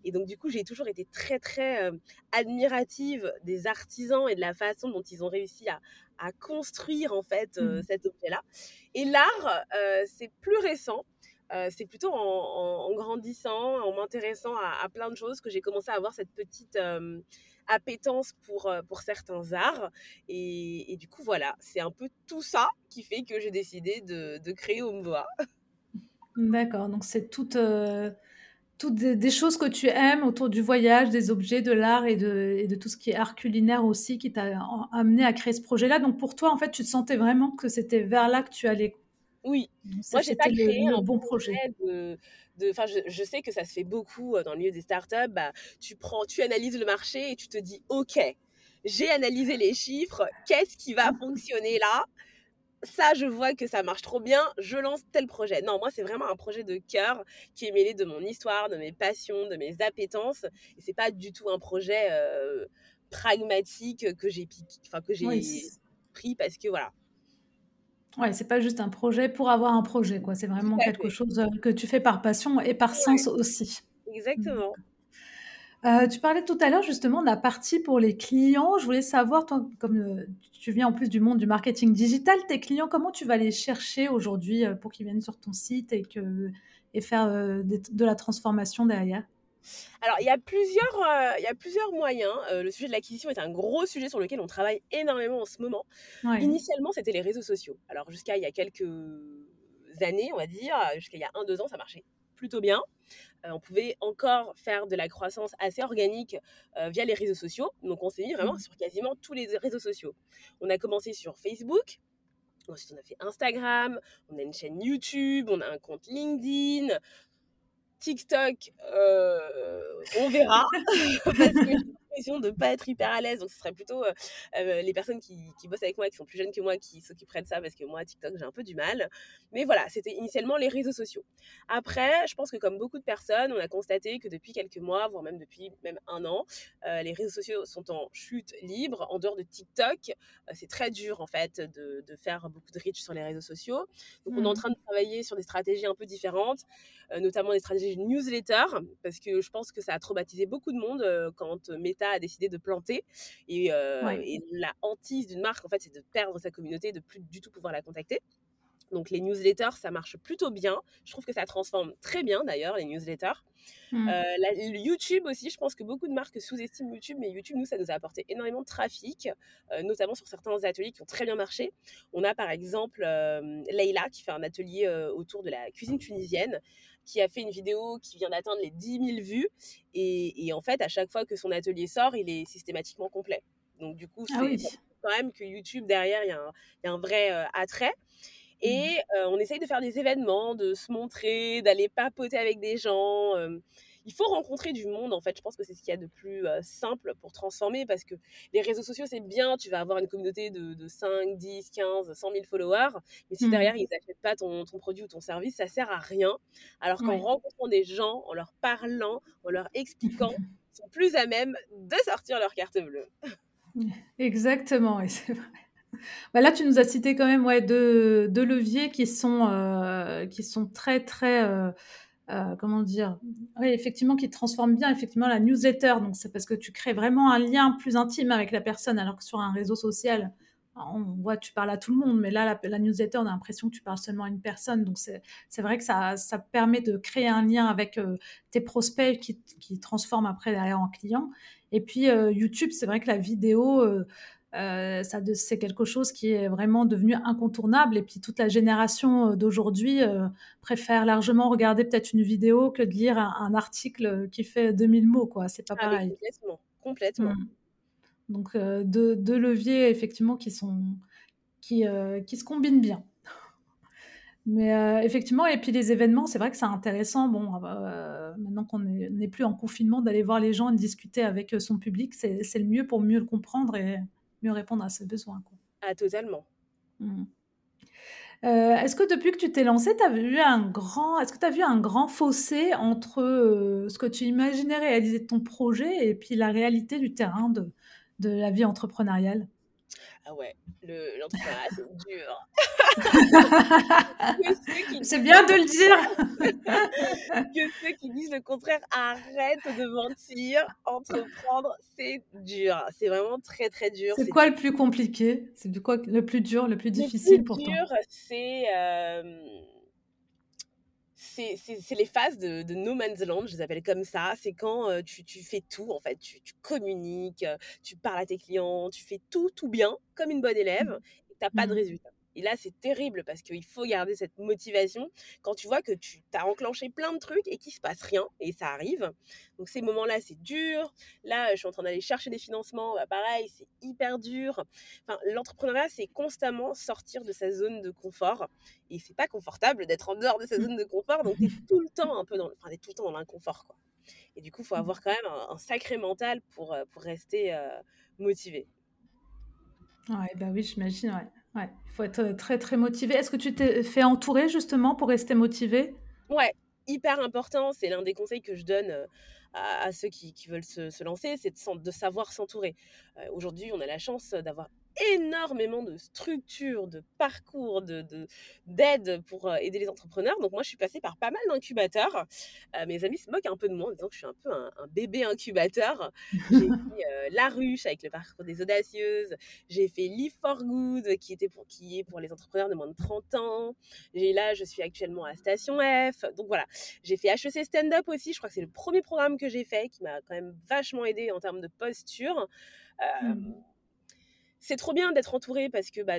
Et donc, du coup, j'ai toujours été très, très euh, admirative des artisans et de la façon dont ils ont réussi à, à construire, en fait, euh, hmm. cet objet-là. Et l'art, euh, c'est plus récent. Euh, c'est plutôt en, grandissant, en m'intéressant à, plein de choses que j'ai commencé à avoir cette petite euh, appétence pour, euh, pour certains arts. Et, du coup, voilà, c'est un peu tout ça qui fait que j'ai décidé de, de créer Omvoa. D'accord, donc c'est toutes, euh, toutes des, des choses que tu aimes autour du voyage, des objets, de l'art et de, et de tout ce qui est art culinaire aussi qui t'a en- amené à créer ce projet-là. Donc pour toi, en fait, tu te sentais vraiment que c'était vers là que tu allais. Oui, ça, moi, j'ai pas créé un bon projet. de, de, enfin, je, je sais que ça se fait beaucoup euh, dans le milieu des startups. Bah, tu prends, tu analyses le marché et tu te dis, ok, j'ai analysé les chiffres, qu'est-ce qui va *laughs* fonctionner là? Ça, je vois que ça marche trop bien, je lance tel projet. Non, moi, c'est vraiment un projet de cœur qui est mêlé de mon histoire, de mes passions, de mes appétences. Et c'est pas du tout un projet euh, pragmatique que j'ai piqué, enfin que j'ai Oui, c'est- pris parce que voilà. Ouais, c'est pas juste un projet pour avoir un projet, quoi. C'est vraiment quelque fait. chose euh, que tu fais par passion et par Ouais, sens aussi. exactement. Euh, tu parlais tout à l'heure justement de la partie pour les clients. Je voulais savoir, toi, comme euh, tu viens en plus du monde du marketing digital, tes clients, comment tu vas les chercher aujourd'hui euh, pour qu'ils viennent sur ton site et, que, et faire euh, des- de la transformation derrière? Alors, il y a plusieurs, euh, il y a plusieurs moyens. Euh, le sujet de l'acquisition est un gros sujet sur lequel on travaille énormément en ce moment. Ouais. Initialement, c'était les réseaux sociaux. Alors, jusqu'à il y a quelques années, on va dire, jusqu'à il y a un, deux ans, ça marchait plutôt bien. on pouvait encore faire de la croissance assez organique via les réseaux sociaux. Donc on s'est mis vraiment mmh. sur quasiment tous les réseaux sociaux. On a commencé sur Facebook, Ensuite, on a fait Instagram, on a une chaîne YouTube, on a un compte LinkedIn, TikTok, on verra. *laughs* de ne pas être hyper à l'aise. Donc, ce serait plutôt euh, euh, les personnes qui, qui, bossent avec moi, qui sont plus jeunes que moi, qui s'occuperaient de ça, parce que moi, TikTok, j'ai un peu du mal. Mais voilà, c'était initialement les réseaux sociaux. Après, je pense que comme beaucoup de personnes, on a constaté que depuis quelques mois, voire même depuis même un an, euh, les réseaux sociaux sont en chute libre. En dehors de TikTok, c'est très dur, en fait, de, de, faire beaucoup de reach sur les réseaux sociaux. Donc, on est en mmh. train de travailler sur des stratégies un peu différentes, notamment des stratégies de newsletter, parce que je pense que ça a traumatisé beaucoup de monde quand Meta a décidé de planter. Et, et la hantise d'une marque, en fait, c'est de perdre sa communauté, de plus du tout pouvoir la contacter. Donc les newsletters, ça marche plutôt bien. Je trouve que ça transforme très bien d'ailleurs les newsletters. Mmh. YouTube aussi, je pense que beaucoup de marques sous-estiment YouTube, mais YouTube, nous, ça nous a apporté énormément de trafic, notamment sur certains ateliers qui ont très bien marché. On a par exemple Leila qui fait un atelier autour de la cuisine tunisienne qui a fait une vidéo qui vient d'atteindre les 10 000 vues. Et, en fait, à chaque fois que son atelier sort, il est systématiquement complet. Donc, du coup, ah c'est quand même que YouTube, derrière, il y, a un vrai euh, attrait. Et mmh. euh, on essaye de faire des événements, de se montrer, d'aller papoter avec des gens. Euh, il faut rencontrer du monde, en fait. Je pense que c'est ce qu'il y a de plus simple pour transformer parce que les réseaux sociaux, c'est bien. Tu vas avoir une communauté de, 5, 10, 15, 100 000 followers. Mais si mmh. derrière, ils n'achètent pas ton, produit ou ton service, ça sert à rien. Alors qu'en rencontrant des gens, en leur parlant, en leur expliquant, *laughs* ils sont plus à même de sortir leur carte bleue. *laughs* Exactement, et c'est vrai. Bah là, tu nous as cité quand même ouais, deux, leviers qui sont, qui sont très, très euh, comment dire, oui, effectivement, qui transforme bien effectivement la newsletter. Donc, c'est parce que tu crées vraiment un lien plus intime avec la personne, alors que sur un réseau social, on voit, tu parles à tout le monde, mais là, la, newsletter, on a l'impression que tu parles seulement à une personne. Donc, c'est vrai que ça, ça, permet de créer un lien avec euh, tes prospects qui, qui transforment après derrière en clients. Et puis, euh, YouTube, c'est vrai que la vidéo, euh, c'est quelque chose qui est vraiment devenu incontournable. Et puis toute la génération euh, d'aujourd'hui euh, préfère largement regarder peut-être une vidéo que de lire un, article qui fait 2000 mots. quoi. C'est pas ah pareil. complètement. complètement. Mmh. Donc deux, leviers effectivement qui sont qui, qui se combinent bien. *laughs* Mais effectivement, et puis les événements, c'est vrai que c'est intéressant. Bon, maintenant qu'on n'est plus en confinement, d'aller voir les gens et discuter avec son public, c'est le mieux pour mieux le comprendre et, mieux répondre à ses besoins. Quoi. Ah, totalement. Mmh. Euh, est-ce que depuis que tu t'es lancé, tu as vu un grand, est-ce que tu as vu un grand fossé entre euh, ce que tu imaginais réaliser de ton projet et puis la réalité du terrain de, de la vie entrepreneuriale? Ah ouais, l'entrepreneuriat, c'est dur. *laughs* c'est bien de le dire. *laughs* que ceux qui disent le contraire, arrête de mentir. Entreprendre, c'est dur. C'est vraiment très, très dur. C'est quoi le plus compliqué? C'est quoi le plus dur, le plus difficile pour toi? Le plus dur, c'est... Euh, c'est les phases de, no man's land, je les appelle comme ça. C'est quand euh, tu, tu, fais tout, en fait. Tu, tu, communiques, euh, tu parles à tes clients, tu fais tout, tout bien, comme une bonne élève, mmh. et tu n'as pas de mmh. résultat. Et là, c'est terrible parce qu'il faut garder cette motivation quand tu vois que tu as enclenché plein de trucs et qu'il se passe rien. Et ça arrive. Donc, ces moments-là, c'est dur. Là, je suis en train d'aller chercher des financements. Bah, pareil, c'est hyper dur. Enfin, l'entrepreneuriat, c'est constamment sortir de sa zone de confort. Et c'est pas confortable d'être en dehors de sa *laughs* zone de confort. Donc, tu es tout le temps un peu dans, enfin, tout le temps dans l'inconfort, quoi. Et du coup, il faut avoir quand même un, sacré mental pour, euh, pour rester euh, motivé. Ouais, bah oui, j'imagine, ouais. Ouais, il faut être très très motivé. Est-ce que tu t'es fait entourer justement pour rester motivé? Ouais, hyper important. C'est l'un des conseils que je donne à, ceux qui, veulent se, lancer, c'est de, de, savoir s'entourer. Aujourd'hui, on a la chance d'avoir énormément de structures, de parcours, de, d'aide pour euh, aider les entrepreneurs. Donc moi, je suis passée par pas mal d'incubateurs. Euh, mes amis se moquent un peu de moi en disant que je suis un peu un, bébé incubateur. J'ai *laughs* fait euh, La Ruche avec le parcours des audacieuses. J'ai fait Live for Good qui, était pour, qui est pour les entrepreneurs de moins de 30 ans. J'ai là, je suis actuellement à Station F. Donc voilà, j'ai fait HEC Stand Up aussi. Je crois que c'est le premier programme que j'ai fait qui m'a quand même vachement aidé en termes de posture. Mmh c'est trop bien d'être entouré parce que bah,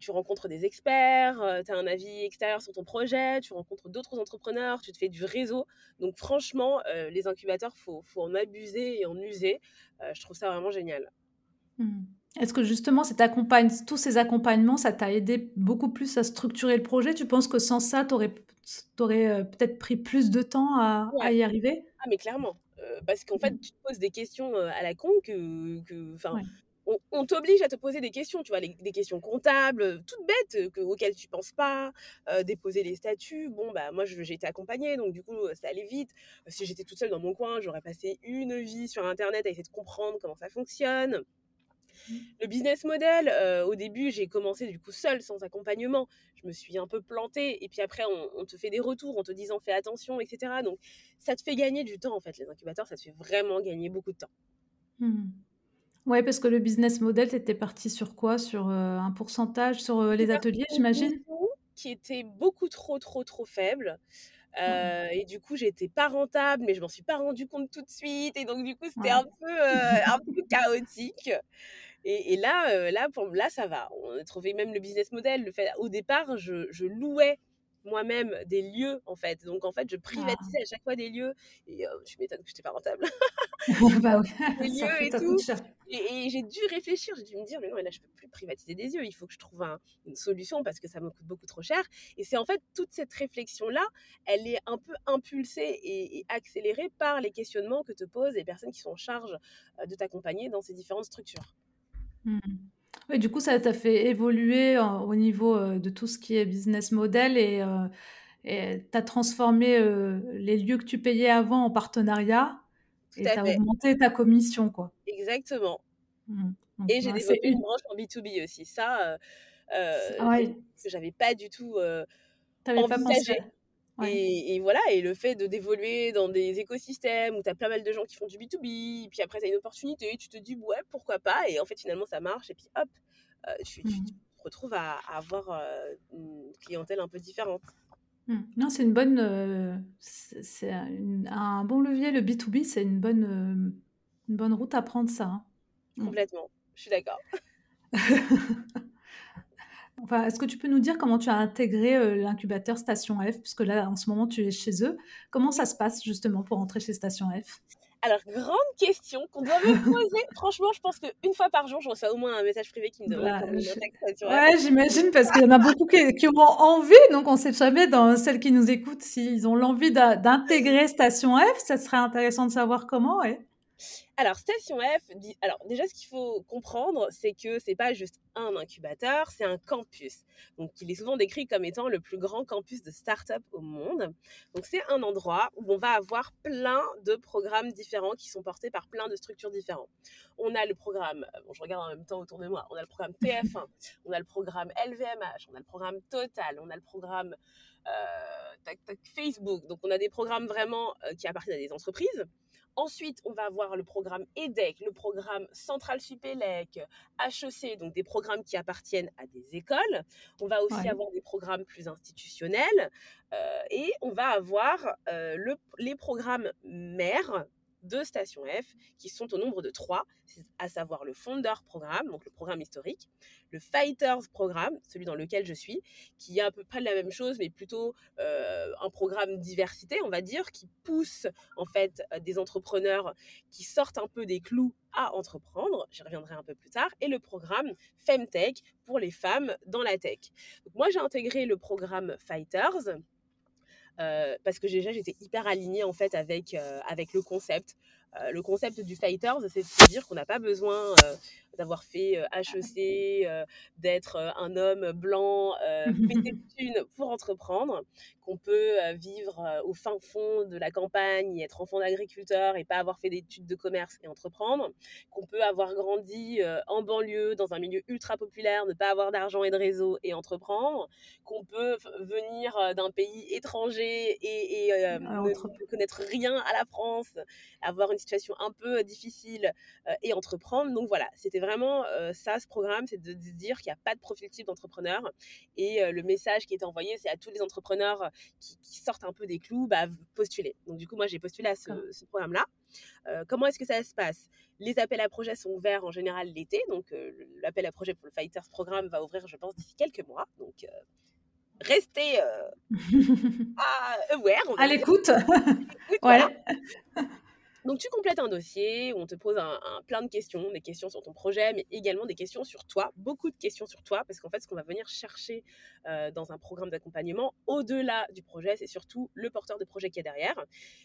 tu rencontres des experts, tu as un avis extérieur sur ton projet, tu rencontres d'autres entrepreneurs, tu te fais du réseau. Donc franchement, les incubateurs, il faut, faut, en abuser et en user. je trouve ça vraiment génial. Mmh. Est-ce que justement, tous ces accompagnements, ça t'a aidé beaucoup plus à structurer le projet? Tu penses que sans ça, tu aurais, peut-être pris plus de temps à, y arriver? Ah, mais clairement. parce qu'en fait, mmh. tu te poses des questions à la con que, que on, t'oblige à te poser des questions, tu vois, des questions comptables, toutes bêtes, que, auxquelles tu penses pas, déposer les statuts. Bon, bah, moi, j'ai été accompagnée, donc du coup, ça allait vite. Si j'étais toute seule dans mon coin, j'aurais passé une vie sur Internet à essayer de comprendre comment ça fonctionne. Mmh. Le business model, au début, j'ai commencé du coup seule, sans accompagnement. Je me suis un peu plantée. Et puis après, on, te fait des retours en te disant fais attention, etc. Donc, ça te fait gagner du temps, en fait. Les incubateurs, ça te fait vraiment gagner beaucoup de temps. Mmh. Ouais, parce que le business model, tu étais parti sur quoi? Sur un pourcentage sur les ateliers, j'imagine? Qui était beaucoup trop, trop, trop faible. et du coup, j'étais pas rentable, mais je m'en suis pas rendu compte tout de suite. Et donc, du coup, c'était un, peu, un peu chaotique. Et, là, là, pour, là, ça va. On a trouvé même le business model. Le fait, au départ, je, je louais moi-même des lieux en fait. Donc en fait, je privatisais ah. à chaque fois des lieux et je m'étonne que je n'étais pas rentable. *laughs* *laughs* bah oui, des lieux et tout. Et, j'ai dû réfléchir, j'ai dû me dire mais non, mais là je peux plus privatiser des lieux, il faut que je trouve une solution parce que ça me coûte beaucoup trop cher. Et c'est en fait toute cette réflexion là, elle est un peu impulsée et, accélérée par les questionnements que te posent les personnes qui sont en charge de t'accompagner dans ces différentes structures. Mmh du coup, ça t'a fait évoluer au niveau de tout ce qui est business model et tu as transformé les lieux que tu payais avant en partenariat et tu as augmenté ta commission. quoi. Exactement. Mmh. Et j'ai développé une branche en B2B aussi. Ça, ah que j'avais pas du tout envisagé. Et, voilà, et le fait de d'évoluer dans des écosystèmes où tu as pas mal de gens qui font du B2B, puis après tu as une opportunité, tu te dis ouais, pourquoi pas, et en fait finalement ça marche, et puis hop, euh, tu, mmh te retrouves à, avoir euh, une clientèle un peu différente. Mmh. Non, c'est une bonne, euh, c'est un bon levier, le B2B, c'est une bonne, une bonne route à prendre ça. Hein. Mmh. Complètement, je suis d'accord. *laughs* Enfin, est-ce que tu peux nous dire comment tu as intégré euh, l'incubateur Station F, puisque là, en ce moment, tu es chez eux. Comment ça se passe justement pour entrer chez Station F? Alors, grande question qu'on doit me poser. *laughs* Franchement, je pense qu'une fois par jour, je reçois au moins un message privé qui me demande je... Ouais, j'imagine, parce qu'il y en a beaucoup qui, qui, auront envie. Donc, on ne sait jamais, dans celles qui nous écoutent, s'ils ont l'envie d'intégrer Station F. Ça serait intéressant de savoir comment. Ouais. Alors, Station F, alors déjà, ce qu'il faut comprendre, c'est que c'est pas juste un incubateur, c'est un campus. Donc, il est souvent décrit comme étant le plus grand campus de start-up au monde. Donc, c'est un endroit où on va avoir plein de programmes différents qui sont portés par plein de structures différentes. On a le programme, euh, bon, je regarde en même temps autour de moi, on a le programme TF1, *laughs* on a le programme LVMH, on a le programme Total, on a le programme euh, Facebook. Donc, on a des programmes vraiment euh, qui appartiennent à des entreprises. Ensuite, on va avoir le programme EDEC, le programme Central Supélec, HEC, donc des programmes qui appartiennent à des écoles. On va aussi avoir des programmes plus institutionnels euh, et on va avoir euh, les programmes mères deux stations F qui sont au nombre de trois, à savoir le Founder Programme, donc le programme historique, le Fighters Programme, celui dans lequel je suis, qui est à peu près la même chose, mais plutôt euh, un programme diversité, on va dire, qui pousse en fait euh, des entrepreneurs qui sortent un peu des clous à entreprendre, j'y reviendrai un peu plus tard, et le programme Femtech pour les femmes dans la tech. Donc moi j'ai intégré le programme Fighters, parce que déjà j'étais hyper alignée en fait avec, euh, avec le concept. Euh, le concept du Fighters, c'est de se dire qu'on n'a pas besoin d'avoir fait HEC, d'être un homme blanc, *laughs* pété de pour entreprendre, qu'on peut vivre au fin fond de la campagne être enfant d'agriculteur et pas avoir fait d'études de commerce et entreprendre, qu'on peut avoir grandi en banlieue dans un milieu ultra populaire, ne pas avoir d'argent et de réseau et entreprendre, qu'on peut venir d'un pays étranger et, et ah, ne connaître rien à la France, avoir une situation un peu difficile et entreprendre. Donc voilà, c'était vraiment ça, ce programme, c'est de, dire qu'il n'y a pas de profil type d'entrepreneur. Et le message qui est envoyé, c'est à tous les entrepreneurs qui, sortent un peu des clous, bah, postuler. Donc du coup, moi, j'ai postulé à ce, programme-là. comment est-ce que ça se passe? Les appels à projets sont ouverts en général l'été. Donc l'appel à projet pour le Fighters programme va ouvrir, je pense, d'ici quelques mois. Donc restez *laughs* à, aware. À l'écoute. *laughs* voilà. Donc tu complètes un dossier où on te pose un, plein de questions, des questions sur ton projet, mais également des questions sur toi, beaucoup de questions sur toi, parce qu'en fait ce qu'on va venir chercher euh, dans un programme d'accompagnement, au-delà du projet, c'est surtout le porteur de projet qui est derrière.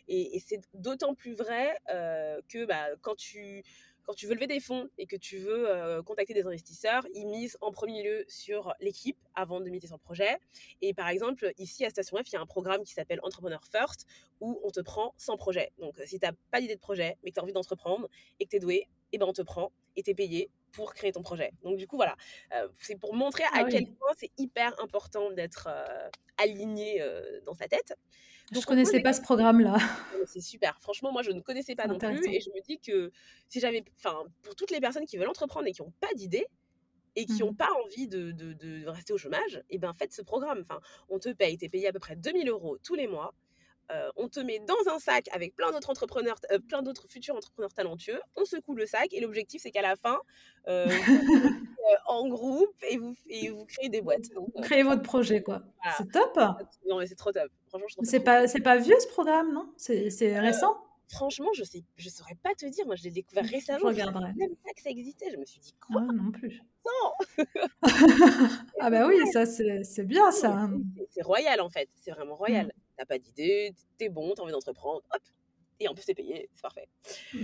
Et, c'est d'autant plus vrai euh, que bah, quand tu quand tu veux lever des fonds et que tu veux euh, contacter des investisseurs, ils misent en premier lieu sur l'équipe avant de miser sur le projet. Et par exemple, ici à Station F, il y a un programme qui s'appelle Entrepreneur First où on te prend sans projet. Donc si tu n'as pas d'idée de projet mais que tu as envie d'entreprendre et que tu es doué, eh ben on te prend et tu es payé pour créer ton projet. Donc du coup, voilà, euh, c'est pour montrer à ah quel point c'est hyper important d'être euh, aligné dans sa tête. Je ne connaissais pas ce programme-là. *laughs* *laughs* C'est super. Franchement, moi, je ne connaissais pas non plus. Et je me dis que si j'avais. Enfin, pour toutes les personnes qui veulent entreprendre et qui n'ont pas d'idée, et qui n'ont mmh pas envie de, de, de, rester au chômage, et eh ben faites ce programme. Enfin, on te paye, tu es payé à peu près 2000 euros tous les mois. Euh, on te met dans un sac avec plein d'autres entrepreneurs, euh, plein d'autres futurs entrepreneurs talentueux. On secoue le sac et l'objectif c'est qu'à la fin, euh, *laughs* en groupe et vous, et vous créez des boîtes. vous créez votre projet quoi. C'est top. Non mais c'est trop top. Franchement, c'est pas c'est pas vieux ce programme non? C'est récent? Franchement, je sais, je saurais pas te dire. Moi, je l'ai découvert récemment. Je regarderai. même pas que ça existait. Je me suis dit quoi? ah, Non plus. Non. *laughs* ah bah oui, ça c'est bien ça. C'est royal en fait. C'est vraiment royal. Mm t'as pas d'idée, t'es bon, t'as envie d'entreprendre, hop, et en plus t'es payé, c'est parfait.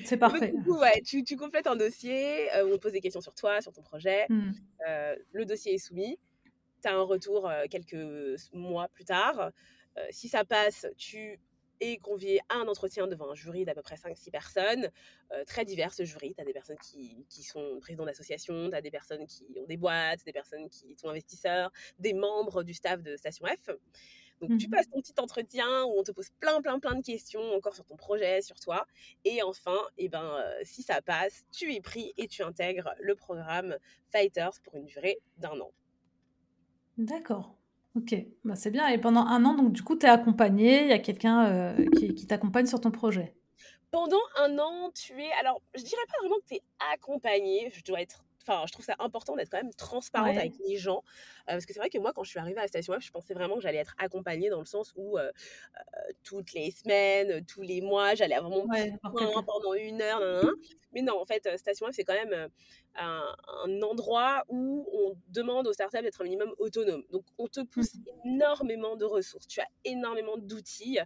C'est parfait. Du coup, ouais, tu, tu, complètes un dossier euh, on te pose des questions sur toi, sur ton projet. Mmh. Euh, le dossier est soumis, tu as un retour euh, quelques mois plus tard. si ça passe, tu es convié à un entretien devant un jury d'à peu près 5-6 personnes, très divers ce jury. Tu as des personnes qui, qui sont présidents d'associations, tu as des personnes qui ont des boîtes, des personnes qui sont investisseurs, des membres du staff de Station F. Donc, tu mmh passes ton petit entretien où on te pose plein, plein, plein de questions encore sur ton projet, sur toi. Et enfin, eh ben, euh, si ça passe, tu es pris et tu intègres le programme Fighters pour une durée d'un an. D'accord. Ok, bah, c'est bien. Et pendant un an, donc du coup, tu es accompagné, il y a quelqu'un euh, qui, qui t'accompagne sur ton projet? Pendant un an, tu es. Alors, je dirais pas vraiment que tu es accompagné, je dois être enfin, je trouve ça important d'être quand même transparente avec les gens. Euh, parce que c'est vrai que moi, quand je suis arrivée à la station F, je pensais vraiment que j'allais être accompagnée dans le sens où euh, euh, toutes les semaines, tous les mois, j'allais avoir mon point pendant une heure. *laughs* Mais non, en fait, station F, c'est quand même un, endroit où on demande aux startups d'être un minimum autonome. Donc, on te pousse mmh *laughs* énormément de ressources. Tu as énormément d'outils.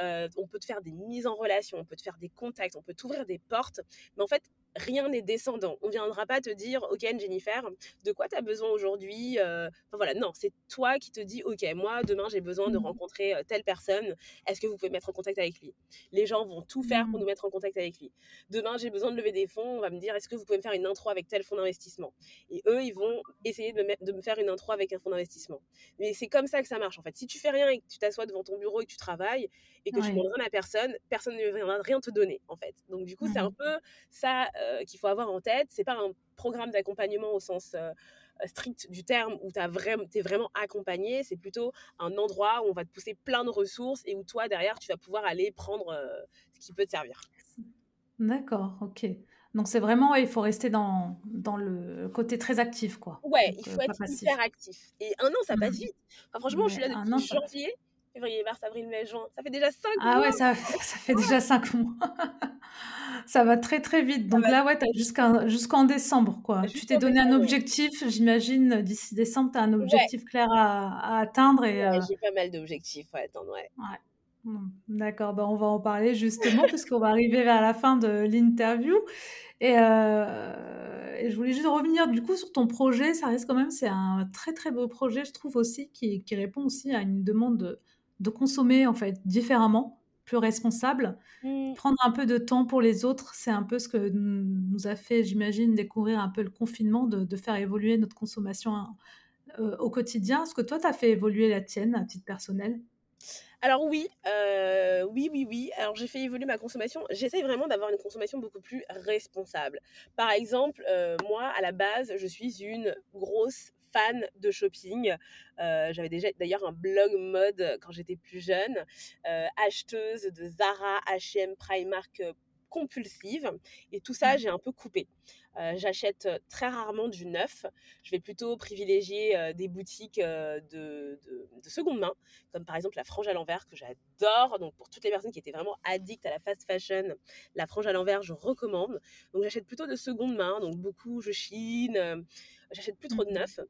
on peut te faire des mises en relation, on peut te faire des contacts, on peut t'ouvrir des portes. Mais en fait, rien n'est descendant. On ne viendra pas te dire, OK, Jennifer, de quoi tu as besoin aujourd'hui euh, Enfin voilà, non, c'est toi qui te dis, OK, moi, demain, j'ai besoin de mmh rencontrer euh, telle personne. Est-ce que vous pouvez mettre en contact avec lui? Les gens vont tout faire pour mmh. nous mettre en contact avec lui. Demain, j'ai besoin de lever des fonds. On va me dire, est-ce que vous pouvez me faire une intro avec tel fonds d'investissement? Et eux, ils vont essayer de me, de me faire une intro avec un fonds d'investissement. Mais c'est comme ça que ça marche, en fait. Si tu fais rien et que tu t'assois devant ton bureau et que tu travailles et que tu ne demandes rien à personne, personne ne viendra rien te donner, en fait. Donc, du coup, c'est un peu ça qu'il faut avoir en tête. C'est pas un programme d'accompagnement au sens euh, strict du terme où tu vraiment, es vraiment accompagné. C'est plutôt un endroit où on va te pousser plein de ressources et où toi, derrière, tu vas pouvoir aller prendre euh, ce qui peut te servir. D'accord, ok. Donc c'est vraiment, il faut rester dans, dans le côté très actif, quoi. Ouais, il faut être hyper actif. Et un an, ça passe mmh. vite. franchement, je suis là depuis janvier février, mars, avril, mai, juin. Ça fait déjà 5 mois. Ah ouais, ça, ça fait déjà 5 mois. *laughs* ça va très très vite. Donc là, ouais, tu as jusqu'en décembre, quoi. tu t'es donné un objectif, j'imagine, d'ici décembre, tu as un objectif clair à, atteindre. Et, euh J'ai pas mal d'objectifs à atteindre, ouais. D'accord, bah on va en parler justement, puisqu'on va arriver vers la fin de l'interview. Et, euh, et, je voulais juste revenir du coup sur ton projet. Ça reste quand même, c'est un très très beau projet, je trouve aussi, qui, qui répond aussi à une demande de, consommer en fait différemment, plus responsable, mmh. prendre un peu de temps pour les autres. C'est un peu ce que nous a fait, j'imagine, découvrir un peu le confinement, de, faire évoluer notre consommation euh, au quotidien. Est-ce que toi, tu as fait évoluer la tienne à titre personnel? Alors oui, euh, oui, oui, oui. Alors j'ai fait évoluer ma consommation. J'essaye vraiment d'avoir une consommation beaucoup plus responsable. Par exemple, euh, moi, à la base, je suis une grosse fan de shopping. Euh, j'avais déjà d'ailleurs un blog mode quand j'étais plus jeune, acheteuse de Zara, H&M, Primark compulsive. Et tout ça, mmh. j'ai un peu coupé. Euh, j'achète très rarement du neuf. Je vais plutôt privilégier des boutiques de, de, seconde main, comme par exemple la Frange à l'envers que j'adore. Donc pour toutes les personnes qui étaient vraiment addictes à la fast fashion, la Frange à l'envers, je recommande. Donc j'achète plutôt de seconde main. Donc beaucoup, je chine. j'achète plus trop de mmh neuf.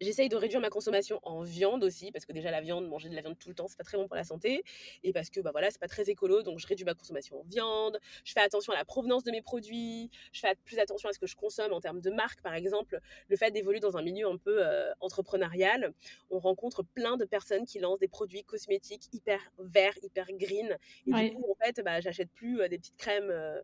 J'essaye de réduire ma consommation en viande aussi, parce que déjà la viande, manger de la viande tout le temps, c'est pas très bon pour la santé, et parce que bah voilà, c'est pas très écolo, donc je réduis ma consommation en viande. Je fais attention à la provenance de mes produits. Je fais plus attention à ce que je consomme en termes de marque, par exemple. Le fait d'évoluer dans un milieu un peu euh, entrepreneurial, on rencontre plein de personnes qui lancent des produits cosmétiques hyper verts, hyper green, et du coup en fait, bah, j'achète plus euh, des petites crèmes euh,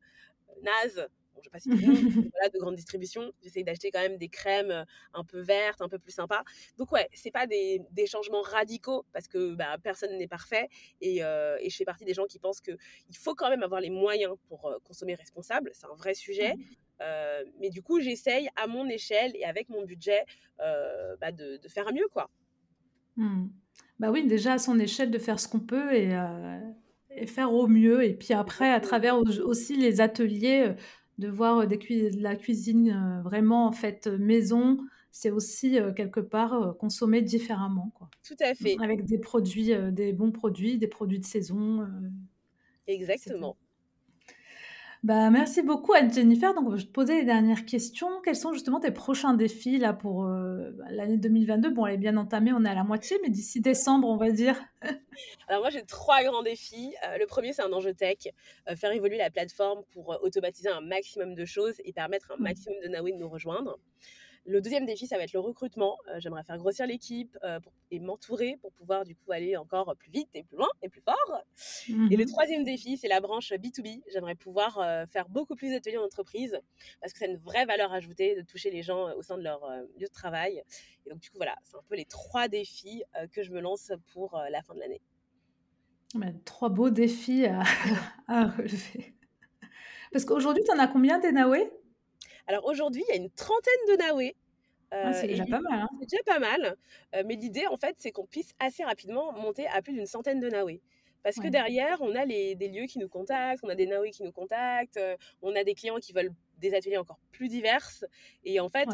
nazes bon, je sais pas si voilà, de grande distribution, j'essaye d'acheter quand même des crèmes euh, un peu vertes, un peu plus sympas. Donc ouais, c'est pas des, des, changements radicaux parce que bah, personne n'est parfait et, euh, et, je fais partie des gens qui pensent qu'il faut quand même avoir les moyens pour euh, consommer responsable, c'est un vrai sujet. Mmh. mais du coup, j'essaye à mon échelle et avec mon budget bah, de, de, faire mieux, quoi. Mmh. Bah oui, déjà à son échelle de faire ce qu'on peut et, et, faire au mieux. Et puis après, à travers aussi les ateliers, de voir des la cuisine vraiment en fait maison, c'est aussi quelque part consommer différemment. Quoi. Tout à fait. Avec des produits, des bons produits, des produits de saison. Exactement. Bah, merci beaucoup à Jennifer. Donc, je vais te poser les dernières questions. Quels sont justement tes prochains défis là pour euh, bah, l'année 2022 Bon, elle est bien entamée, on est à la moitié, mais d'ici décembre, on va dire. *laughs* Alors moi, j'ai trois grands défis. Euh, le premier, c'est un enjeu tech, euh, faire évoluer la plateforme pour automatiser un maximum de choses et permettre un maximum de Naoui de nous rejoindre. Le deuxième défi, ça va être le recrutement. Euh, j'aimerais faire grossir l'équipe euh, et m'entourer pour pouvoir du coup aller encore plus vite et plus loin et plus fort. Et le mmh troisième défi, c'est la branche B2B. J'aimerais pouvoir euh, faire beaucoup plus d'ateliers en entreprise parce que c'est une vraie valeur ajoutée de toucher les gens au sein de leur lieu de travail. Et donc du coup, voilà, c'est un peu les trois défis que je me lance pour la fin de l'année. trois beaux défis à, *laughs* relever. Parce qu'aujourd'hui, tu en as combien, Denaoué alors aujourd'hui, il y a une trentaine de Naoué. Ah, c'est déjà pas mal. Hein. C'est déjà pas mal. mais l'idée, en fait, c'est qu'on puisse assez rapidement monter à plus d'une centaine de Naoué. Parce que derrière, on a les, des lieux qui nous contactent, on a des Naoué qui nous contactent, on a des clients qui veulent des ateliers encore plus diverses. Et en fait,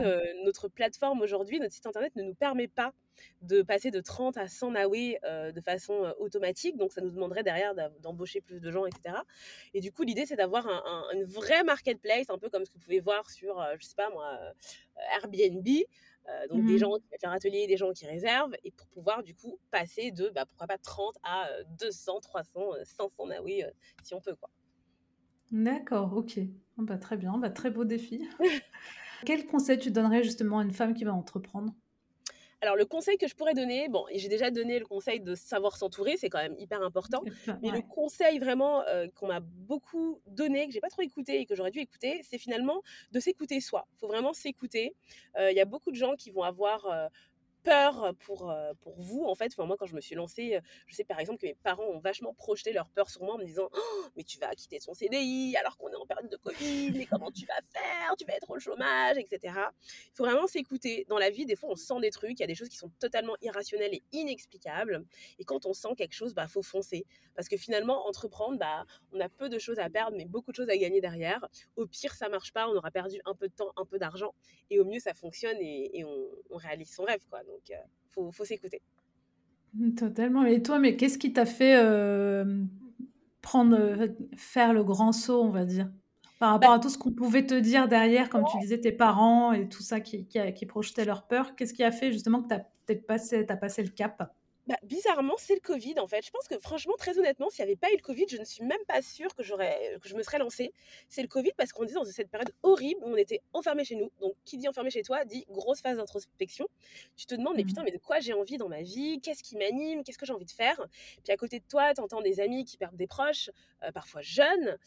notre plateforme aujourd'hui, notre site internet ne nous permet pas de passer de 30 à 100 Naoué de façon automatique. Donc, ça nous demanderait derrière d'embaucher plus de gens, etc. Et du coup, l'idée, c'est d'avoir un, une vraie marketplace, un peu comme ce que vous pouvez voir sur, je sais pas moi, Airbnb. Euh, donc des mmh gens qui mettent leur atelier, des gens qui réservent, et pour pouvoir du coup passer de, bah, pourquoi pas 30 à 200, 300, 500 Naoui si on peut. quoi. D'accord, ok. Ah bah, très bien, bah, très beau défi. *laughs* Quel conseil tu donnerais justement à une femme qui va entreprendre? Alors, le conseil que je pourrais donner, bon, j'ai déjà donné le conseil de savoir s'entourer, c'est quand même hyper important. Mais le conseil vraiment euh, qu'on m'a beaucoup donné, que j'ai pas trop écouté et que j'aurais dû écouter, c'est finalement de s'écouter soi. Il faut vraiment s'écouter. Euh, il y a beaucoup de gens qui vont avoir euh, peur pour, pour vous, en fait. Enfin, moi, quand je me suis lancée, je sais par exemple que mes parents ont vachement projeté leur peur sur moi en me disant «Oh, Mais tu vas quitter ton CDI alors qu'on est en période de Covid, mais comment tu vas faire? Tu vas être au chômage, etc. Il faut vraiment s'écouter. Dans la vie, des fois, on sent des trucs, il y a des choses qui sont totalement irrationnelles et inexplicables. Et quand on sent quelque chose, bah, faut foncer. Parce que finalement, entreprendre, bah, on a peu de choses à perdre, mais beaucoup de choses à gagner derrière. Au pire, ça marche pas, on aura perdu un peu de temps, un peu d'argent. Et au mieux, ça fonctionne et, on, réalise son rêve. Quoi. Il euh, faut, s'écouter. *laughs* Totalement. Et toi, mais qu'est-ce qui t'a fait euh, prendre, faire le grand saut, on va dire? Par rapport bah à tout ce qu'on pouvait te dire derrière, comme tu disais, tes parents et tout ça qui, qui, projetaient leur peur, qu'est-ce qui a fait justement que tu as peut-être passé, as passé le cap? Bah, bizarrement, c'est le Covid en fait. Je pense que franchement, très honnêtement, s'il n'y avait pas eu le Covid, je ne suis même pas sûre que, j'aurais, que je me serais lancée. C'est le Covid parce qu'on était dans cette période horrible où on était enfermé chez nous. Donc, qui dit enfermé chez toi dit grosse phase d'introspection. Tu te demandes, mais mmh putain, mais de quoi j'ai envie dans ma vie? Qu'est-ce qui m'anime? Qu'est-ce que j'ai envie de faire? Puis à côté de toi, tu entends des amis qui perdent des proches, euh, parfois jeunes.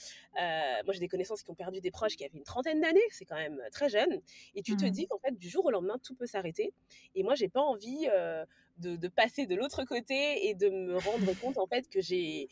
Euh, moi, j'ai des connaissances qui ont perdu des proches qui avaient une trentaine d'années. C'est quand même très jeune. Et tu te mmh dis qu'en fait, du jour au lendemain, tout peut s'arrêter. Et moi, j'ai pas envie. Euh, de, passer de l'autre côté et de me rendre compte en fait que j'ai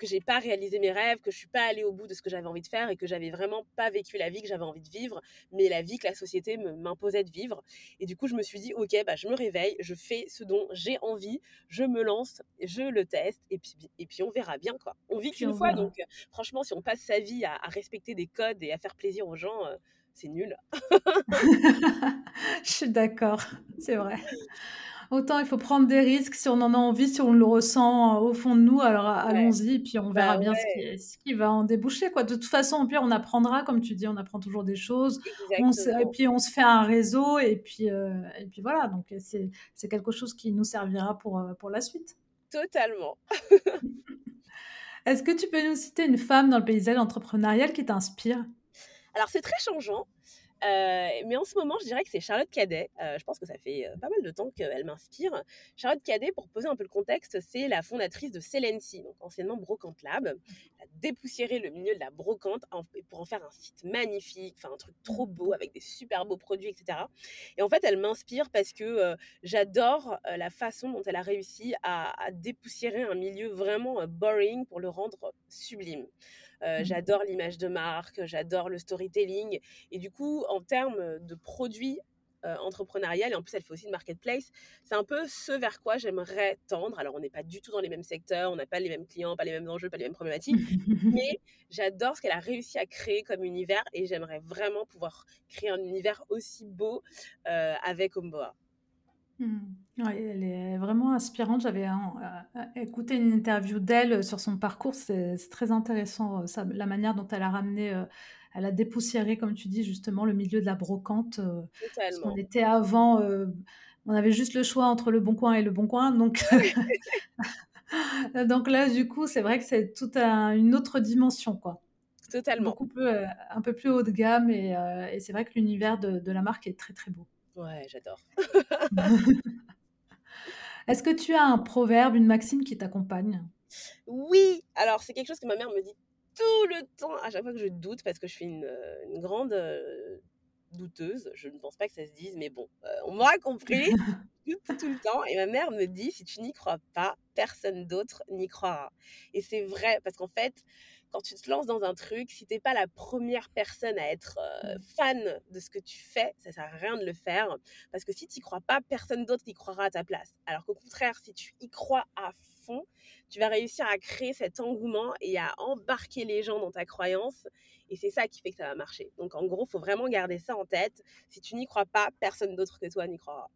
que j'ai pas réalisé mes rêves, que je suis pas allée au bout de ce que j'avais envie de faire et que j'avais vraiment pas vécu la vie que j'avais envie de vivre, mais la vie que la société m'imposait de vivre. Et du coup, je me suis dit, ok, bah, je me réveille, je fais ce dont j'ai envie, je me lance, je le teste, et puis, et puis on verra bien, quoi. On vit qu'une fois, donc franchement, si on passe sa vie à, respecter des codes et à faire plaisir aux gens, euh, c'est nul. *laughs* je suis d'accord, c'est vrai. *laughs* Autant il faut prendre des risques si on en a envie, si on le ressent euh, au fond de nous, alors allons-y, puis on verra bah bien ce, qui, va en déboucher. Quoi. De toute façon, au pire, on apprendra, comme tu dis, on apprend toujours des choses. et puis on se fait un réseau, et puis, euh, et puis voilà. Donc c'est quelque chose qui nous servira pour, euh, pour la suite. Totalement. *laughs* Est-ce que tu peux nous citer une femme dans le paysage entrepreneurial qui t'inspire? Alors c'est très changeant. Euh, mais en ce moment, je dirais que c'est Charlotte Cadet. Euh, je pense que ça fait euh, pas mal de temps qu'elle m'inspire. Charlotte Cadet, pour poser un peu le contexte, c'est la fondatrice de Celency, donc anciennement Brocante Lab. Elle a dépoussiéré le milieu de la brocante pour en faire un site magnifique, enfin un truc trop beau avec des super beaux produits, etc. Et en fait, elle m'inspire parce que j'adore la façon dont elle a réussi à, à dépoussiérer un milieu vraiment boring pour le rendre sublime. Mmh. J'adore l'image de marque, j'adore le storytelling. Et du coup, en termes de produits euh, entrepreneurial et en plus elle fait aussi de marketplace. C'est un peu ce vers quoi j'aimerais tendre. Alors on n'est pas du tout dans les mêmes secteurs, on n'a pas les mêmes clients, pas les mêmes enjeux, pas les mêmes problématiques, *laughs* mais j'adore ce qu'elle a réussi à créer comme univers et j'aimerais vraiment pouvoir créer un univers aussi beau euh, avec Omboa. Mmh. elle est vraiment inspirante. J'avais euh, écouté une interview d'elle sur son parcours. C'est très intéressant, ça, la manière dont elle a ramené elle a dépoussiéré, comme tu dis, justement, le milieu de la brocante. Euh, parce qu'on était avant, euh, on avait juste le choix entre le bon coin et le bon coin. Donc, *laughs* donc là, du coup, c'est vrai que c'est toute une autre dimension, quoi. Totalement. Beaucoup euh, un peu plus haut de gamme et, c'est vrai que l'univers de, de, la marque est très très beau. Ouais, j'adore. *laughs* Est-ce que tu as un proverbe, une maxime qui t'accompagne? Oui, alors c'est quelque chose que ma mère me dit tout le temps, à chaque fois que je doute, parce que je suis une, euh, grande euh, douteuse, je ne pense pas que ça se dise, mais bon, euh, on m'aura compris *laughs* tout, tout, le temps. Et ma mère me dit, si tu n'y crois pas, personne d'autre n'y croira. Et c'est vrai, parce qu'en fait, quand tu te lances dans un truc, si t'es pas la première personne à être mmh. fan de ce que tu fais, ça sert à rien de le faire. Parce que si tu n'y crois pas, personne d'autre n'y croira à ta place. Alors qu'au contraire, si tu y crois à fond, tu vas réussir à créer cet engouement et à embarquer les gens dans ta croyance. Et c'est ça qui fait que ça va marcher. Donc en gros, il faut vraiment garder ça en tête. Si tu n'y crois pas, personne d'autre que toi n'y croira.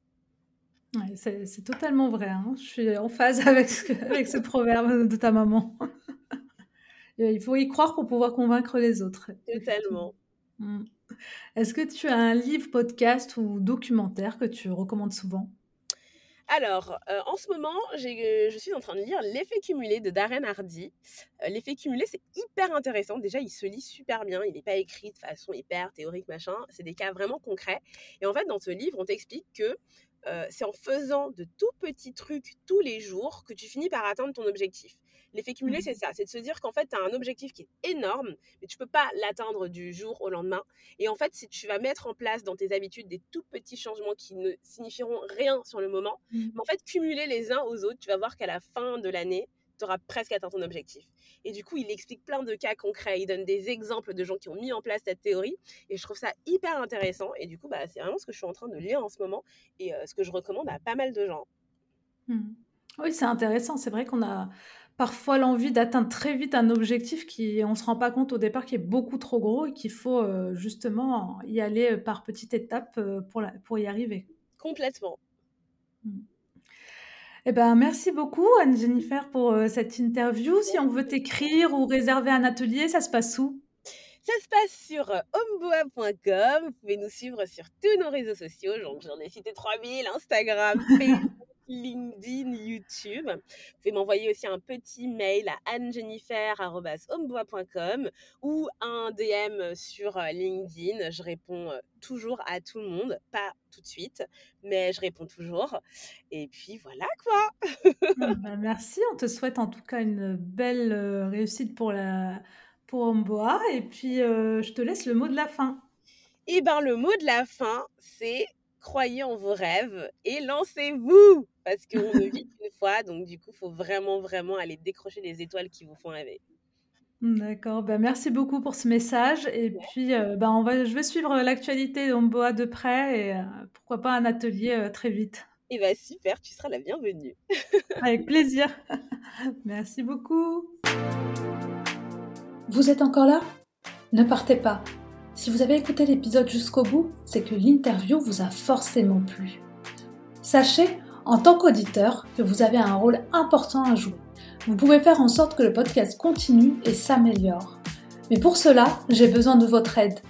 c'est totalement vrai. Hein. Je suis en phase *laughs* avec avec ce proverbe de ta maman. *laughs* Il faut y croire pour pouvoir convaincre les autres. Totalement. Mmh. Est-ce que tu as un livre, podcast ou documentaire que tu recommandes souvent? Alors, euh, en ce moment, euh, je suis en train de lire L'effet cumulé de Darren Hardy. Euh, L'effet cumulé, c'est hyper intéressant. Déjà, il se lit super bien. Il n'est pas écrit de façon hyper théorique, machin. C'est des cas vraiment concrets. Et en fait, dans ce livre, on t'explique que c'est en faisant de tout petits trucs tous les jours que tu finis par atteindre ton objectif. L'effet cumulé, mmh. c'est ça. C'est de se dire qu'en fait, tu as un objectif qui est énorme, mais tu peux pas l'atteindre du jour au lendemain. Et en fait, si tu vas mettre en place dans tes habitudes des tout petits changements qui ne signifieront rien sur le moment, mmh. mais en fait, cumuler les uns aux autres, tu vas voir qu'à la fin de l'année, tu auras presque atteint ton objectif. Et du coup, il explique plein de cas concrets, il donne des exemples de gens qui ont mis en place cette théorie, et je trouve ça hyper intéressant. Et du coup, bah, c'est vraiment ce que je suis en train de lire en ce moment, et euh, ce que je recommande à pas mal de gens. Mmh. Oui, c'est intéressant. C'est vrai qu'on a parfois l'envie d'atteindre très vite un objectif qui on se rend pas compte au départ qui est beaucoup trop gros et qu'il faut euh, justement y aller par petites étapes euh, pour, pour y arriver. Complètement. Mmh. Eh ben, merci beaucoup Anne-Jennifer pour euh, cette interview. Si on veut t'écrire ou réserver un atelier, ça se passe où? Ça se passe sur homeboa.com. Vous pouvez nous suivre sur tous nos réseaux sociaux. J'en ai cité 3000, Instagram, Facebook, *laughs* LinkedIn, YouTube. Vous pouvez m'envoyer aussi un petit mail à annejennifer.com ou un DM sur euh, LinkedIn. Je réponds euh, toujours à tout le monde, pas tout de suite, mais je réponds toujours. Et puis voilà quoi. Ah bah, merci, on te souhaite en tout cas une belle euh, réussite pour la pour Omboa et puis je te laisse le mot de la fin. Et eh ben le mot de la fin, c'est croyez en vos rêves et lancez-vous parce qu'on ne vit qu'une *laughs* fois, donc du coup, il faut vraiment, vraiment aller décrocher les étoiles qui vous font rêver. D'accord, ben, merci beaucoup pour ce message et puis, ben, on va je vais suivre l'actualité d'Omboa de près et pourquoi pas un atelier, très vite. Et bah, super, tu seras la bienvenue. *laughs* Avec plaisir. *laughs* Merci beaucoup. Vous êtes encore là? Ne partez pas. Si vous avez écouté l'épisode jusqu'au bout, c'est que l'interview vous a forcément plu. Sachez, en tant qu'auditeur, que vous avez un rôle important à jouer. Vous pouvez faire en sorte que le podcast continue et s'améliore. Mais pour cela, j'ai besoin de votre aide.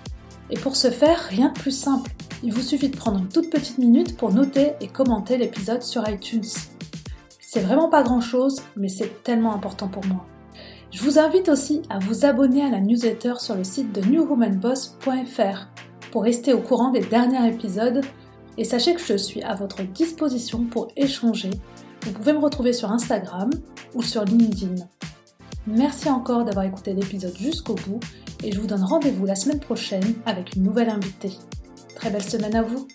Et pour ce faire, rien de plus simple. Il vous suffit de prendre une toute petite minute pour noter et commenter l'épisode sur iTunes. C'est vraiment pas grand chose, mais c'est tellement important pour moi. Je vous invite aussi à vous abonner à la newsletter sur le site de newwomanboss.fr pour rester au courant des derniers épisodes et sachez que je suis à votre disposition pour échanger vous pouvez me retrouver sur Instagram ou sur LinkedIn. Merci encore d'avoir écouté l'épisode jusqu'au bout et je vous donne rendez-vous la semaine prochaine avec une nouvelle invitée. Très belle semaine à vous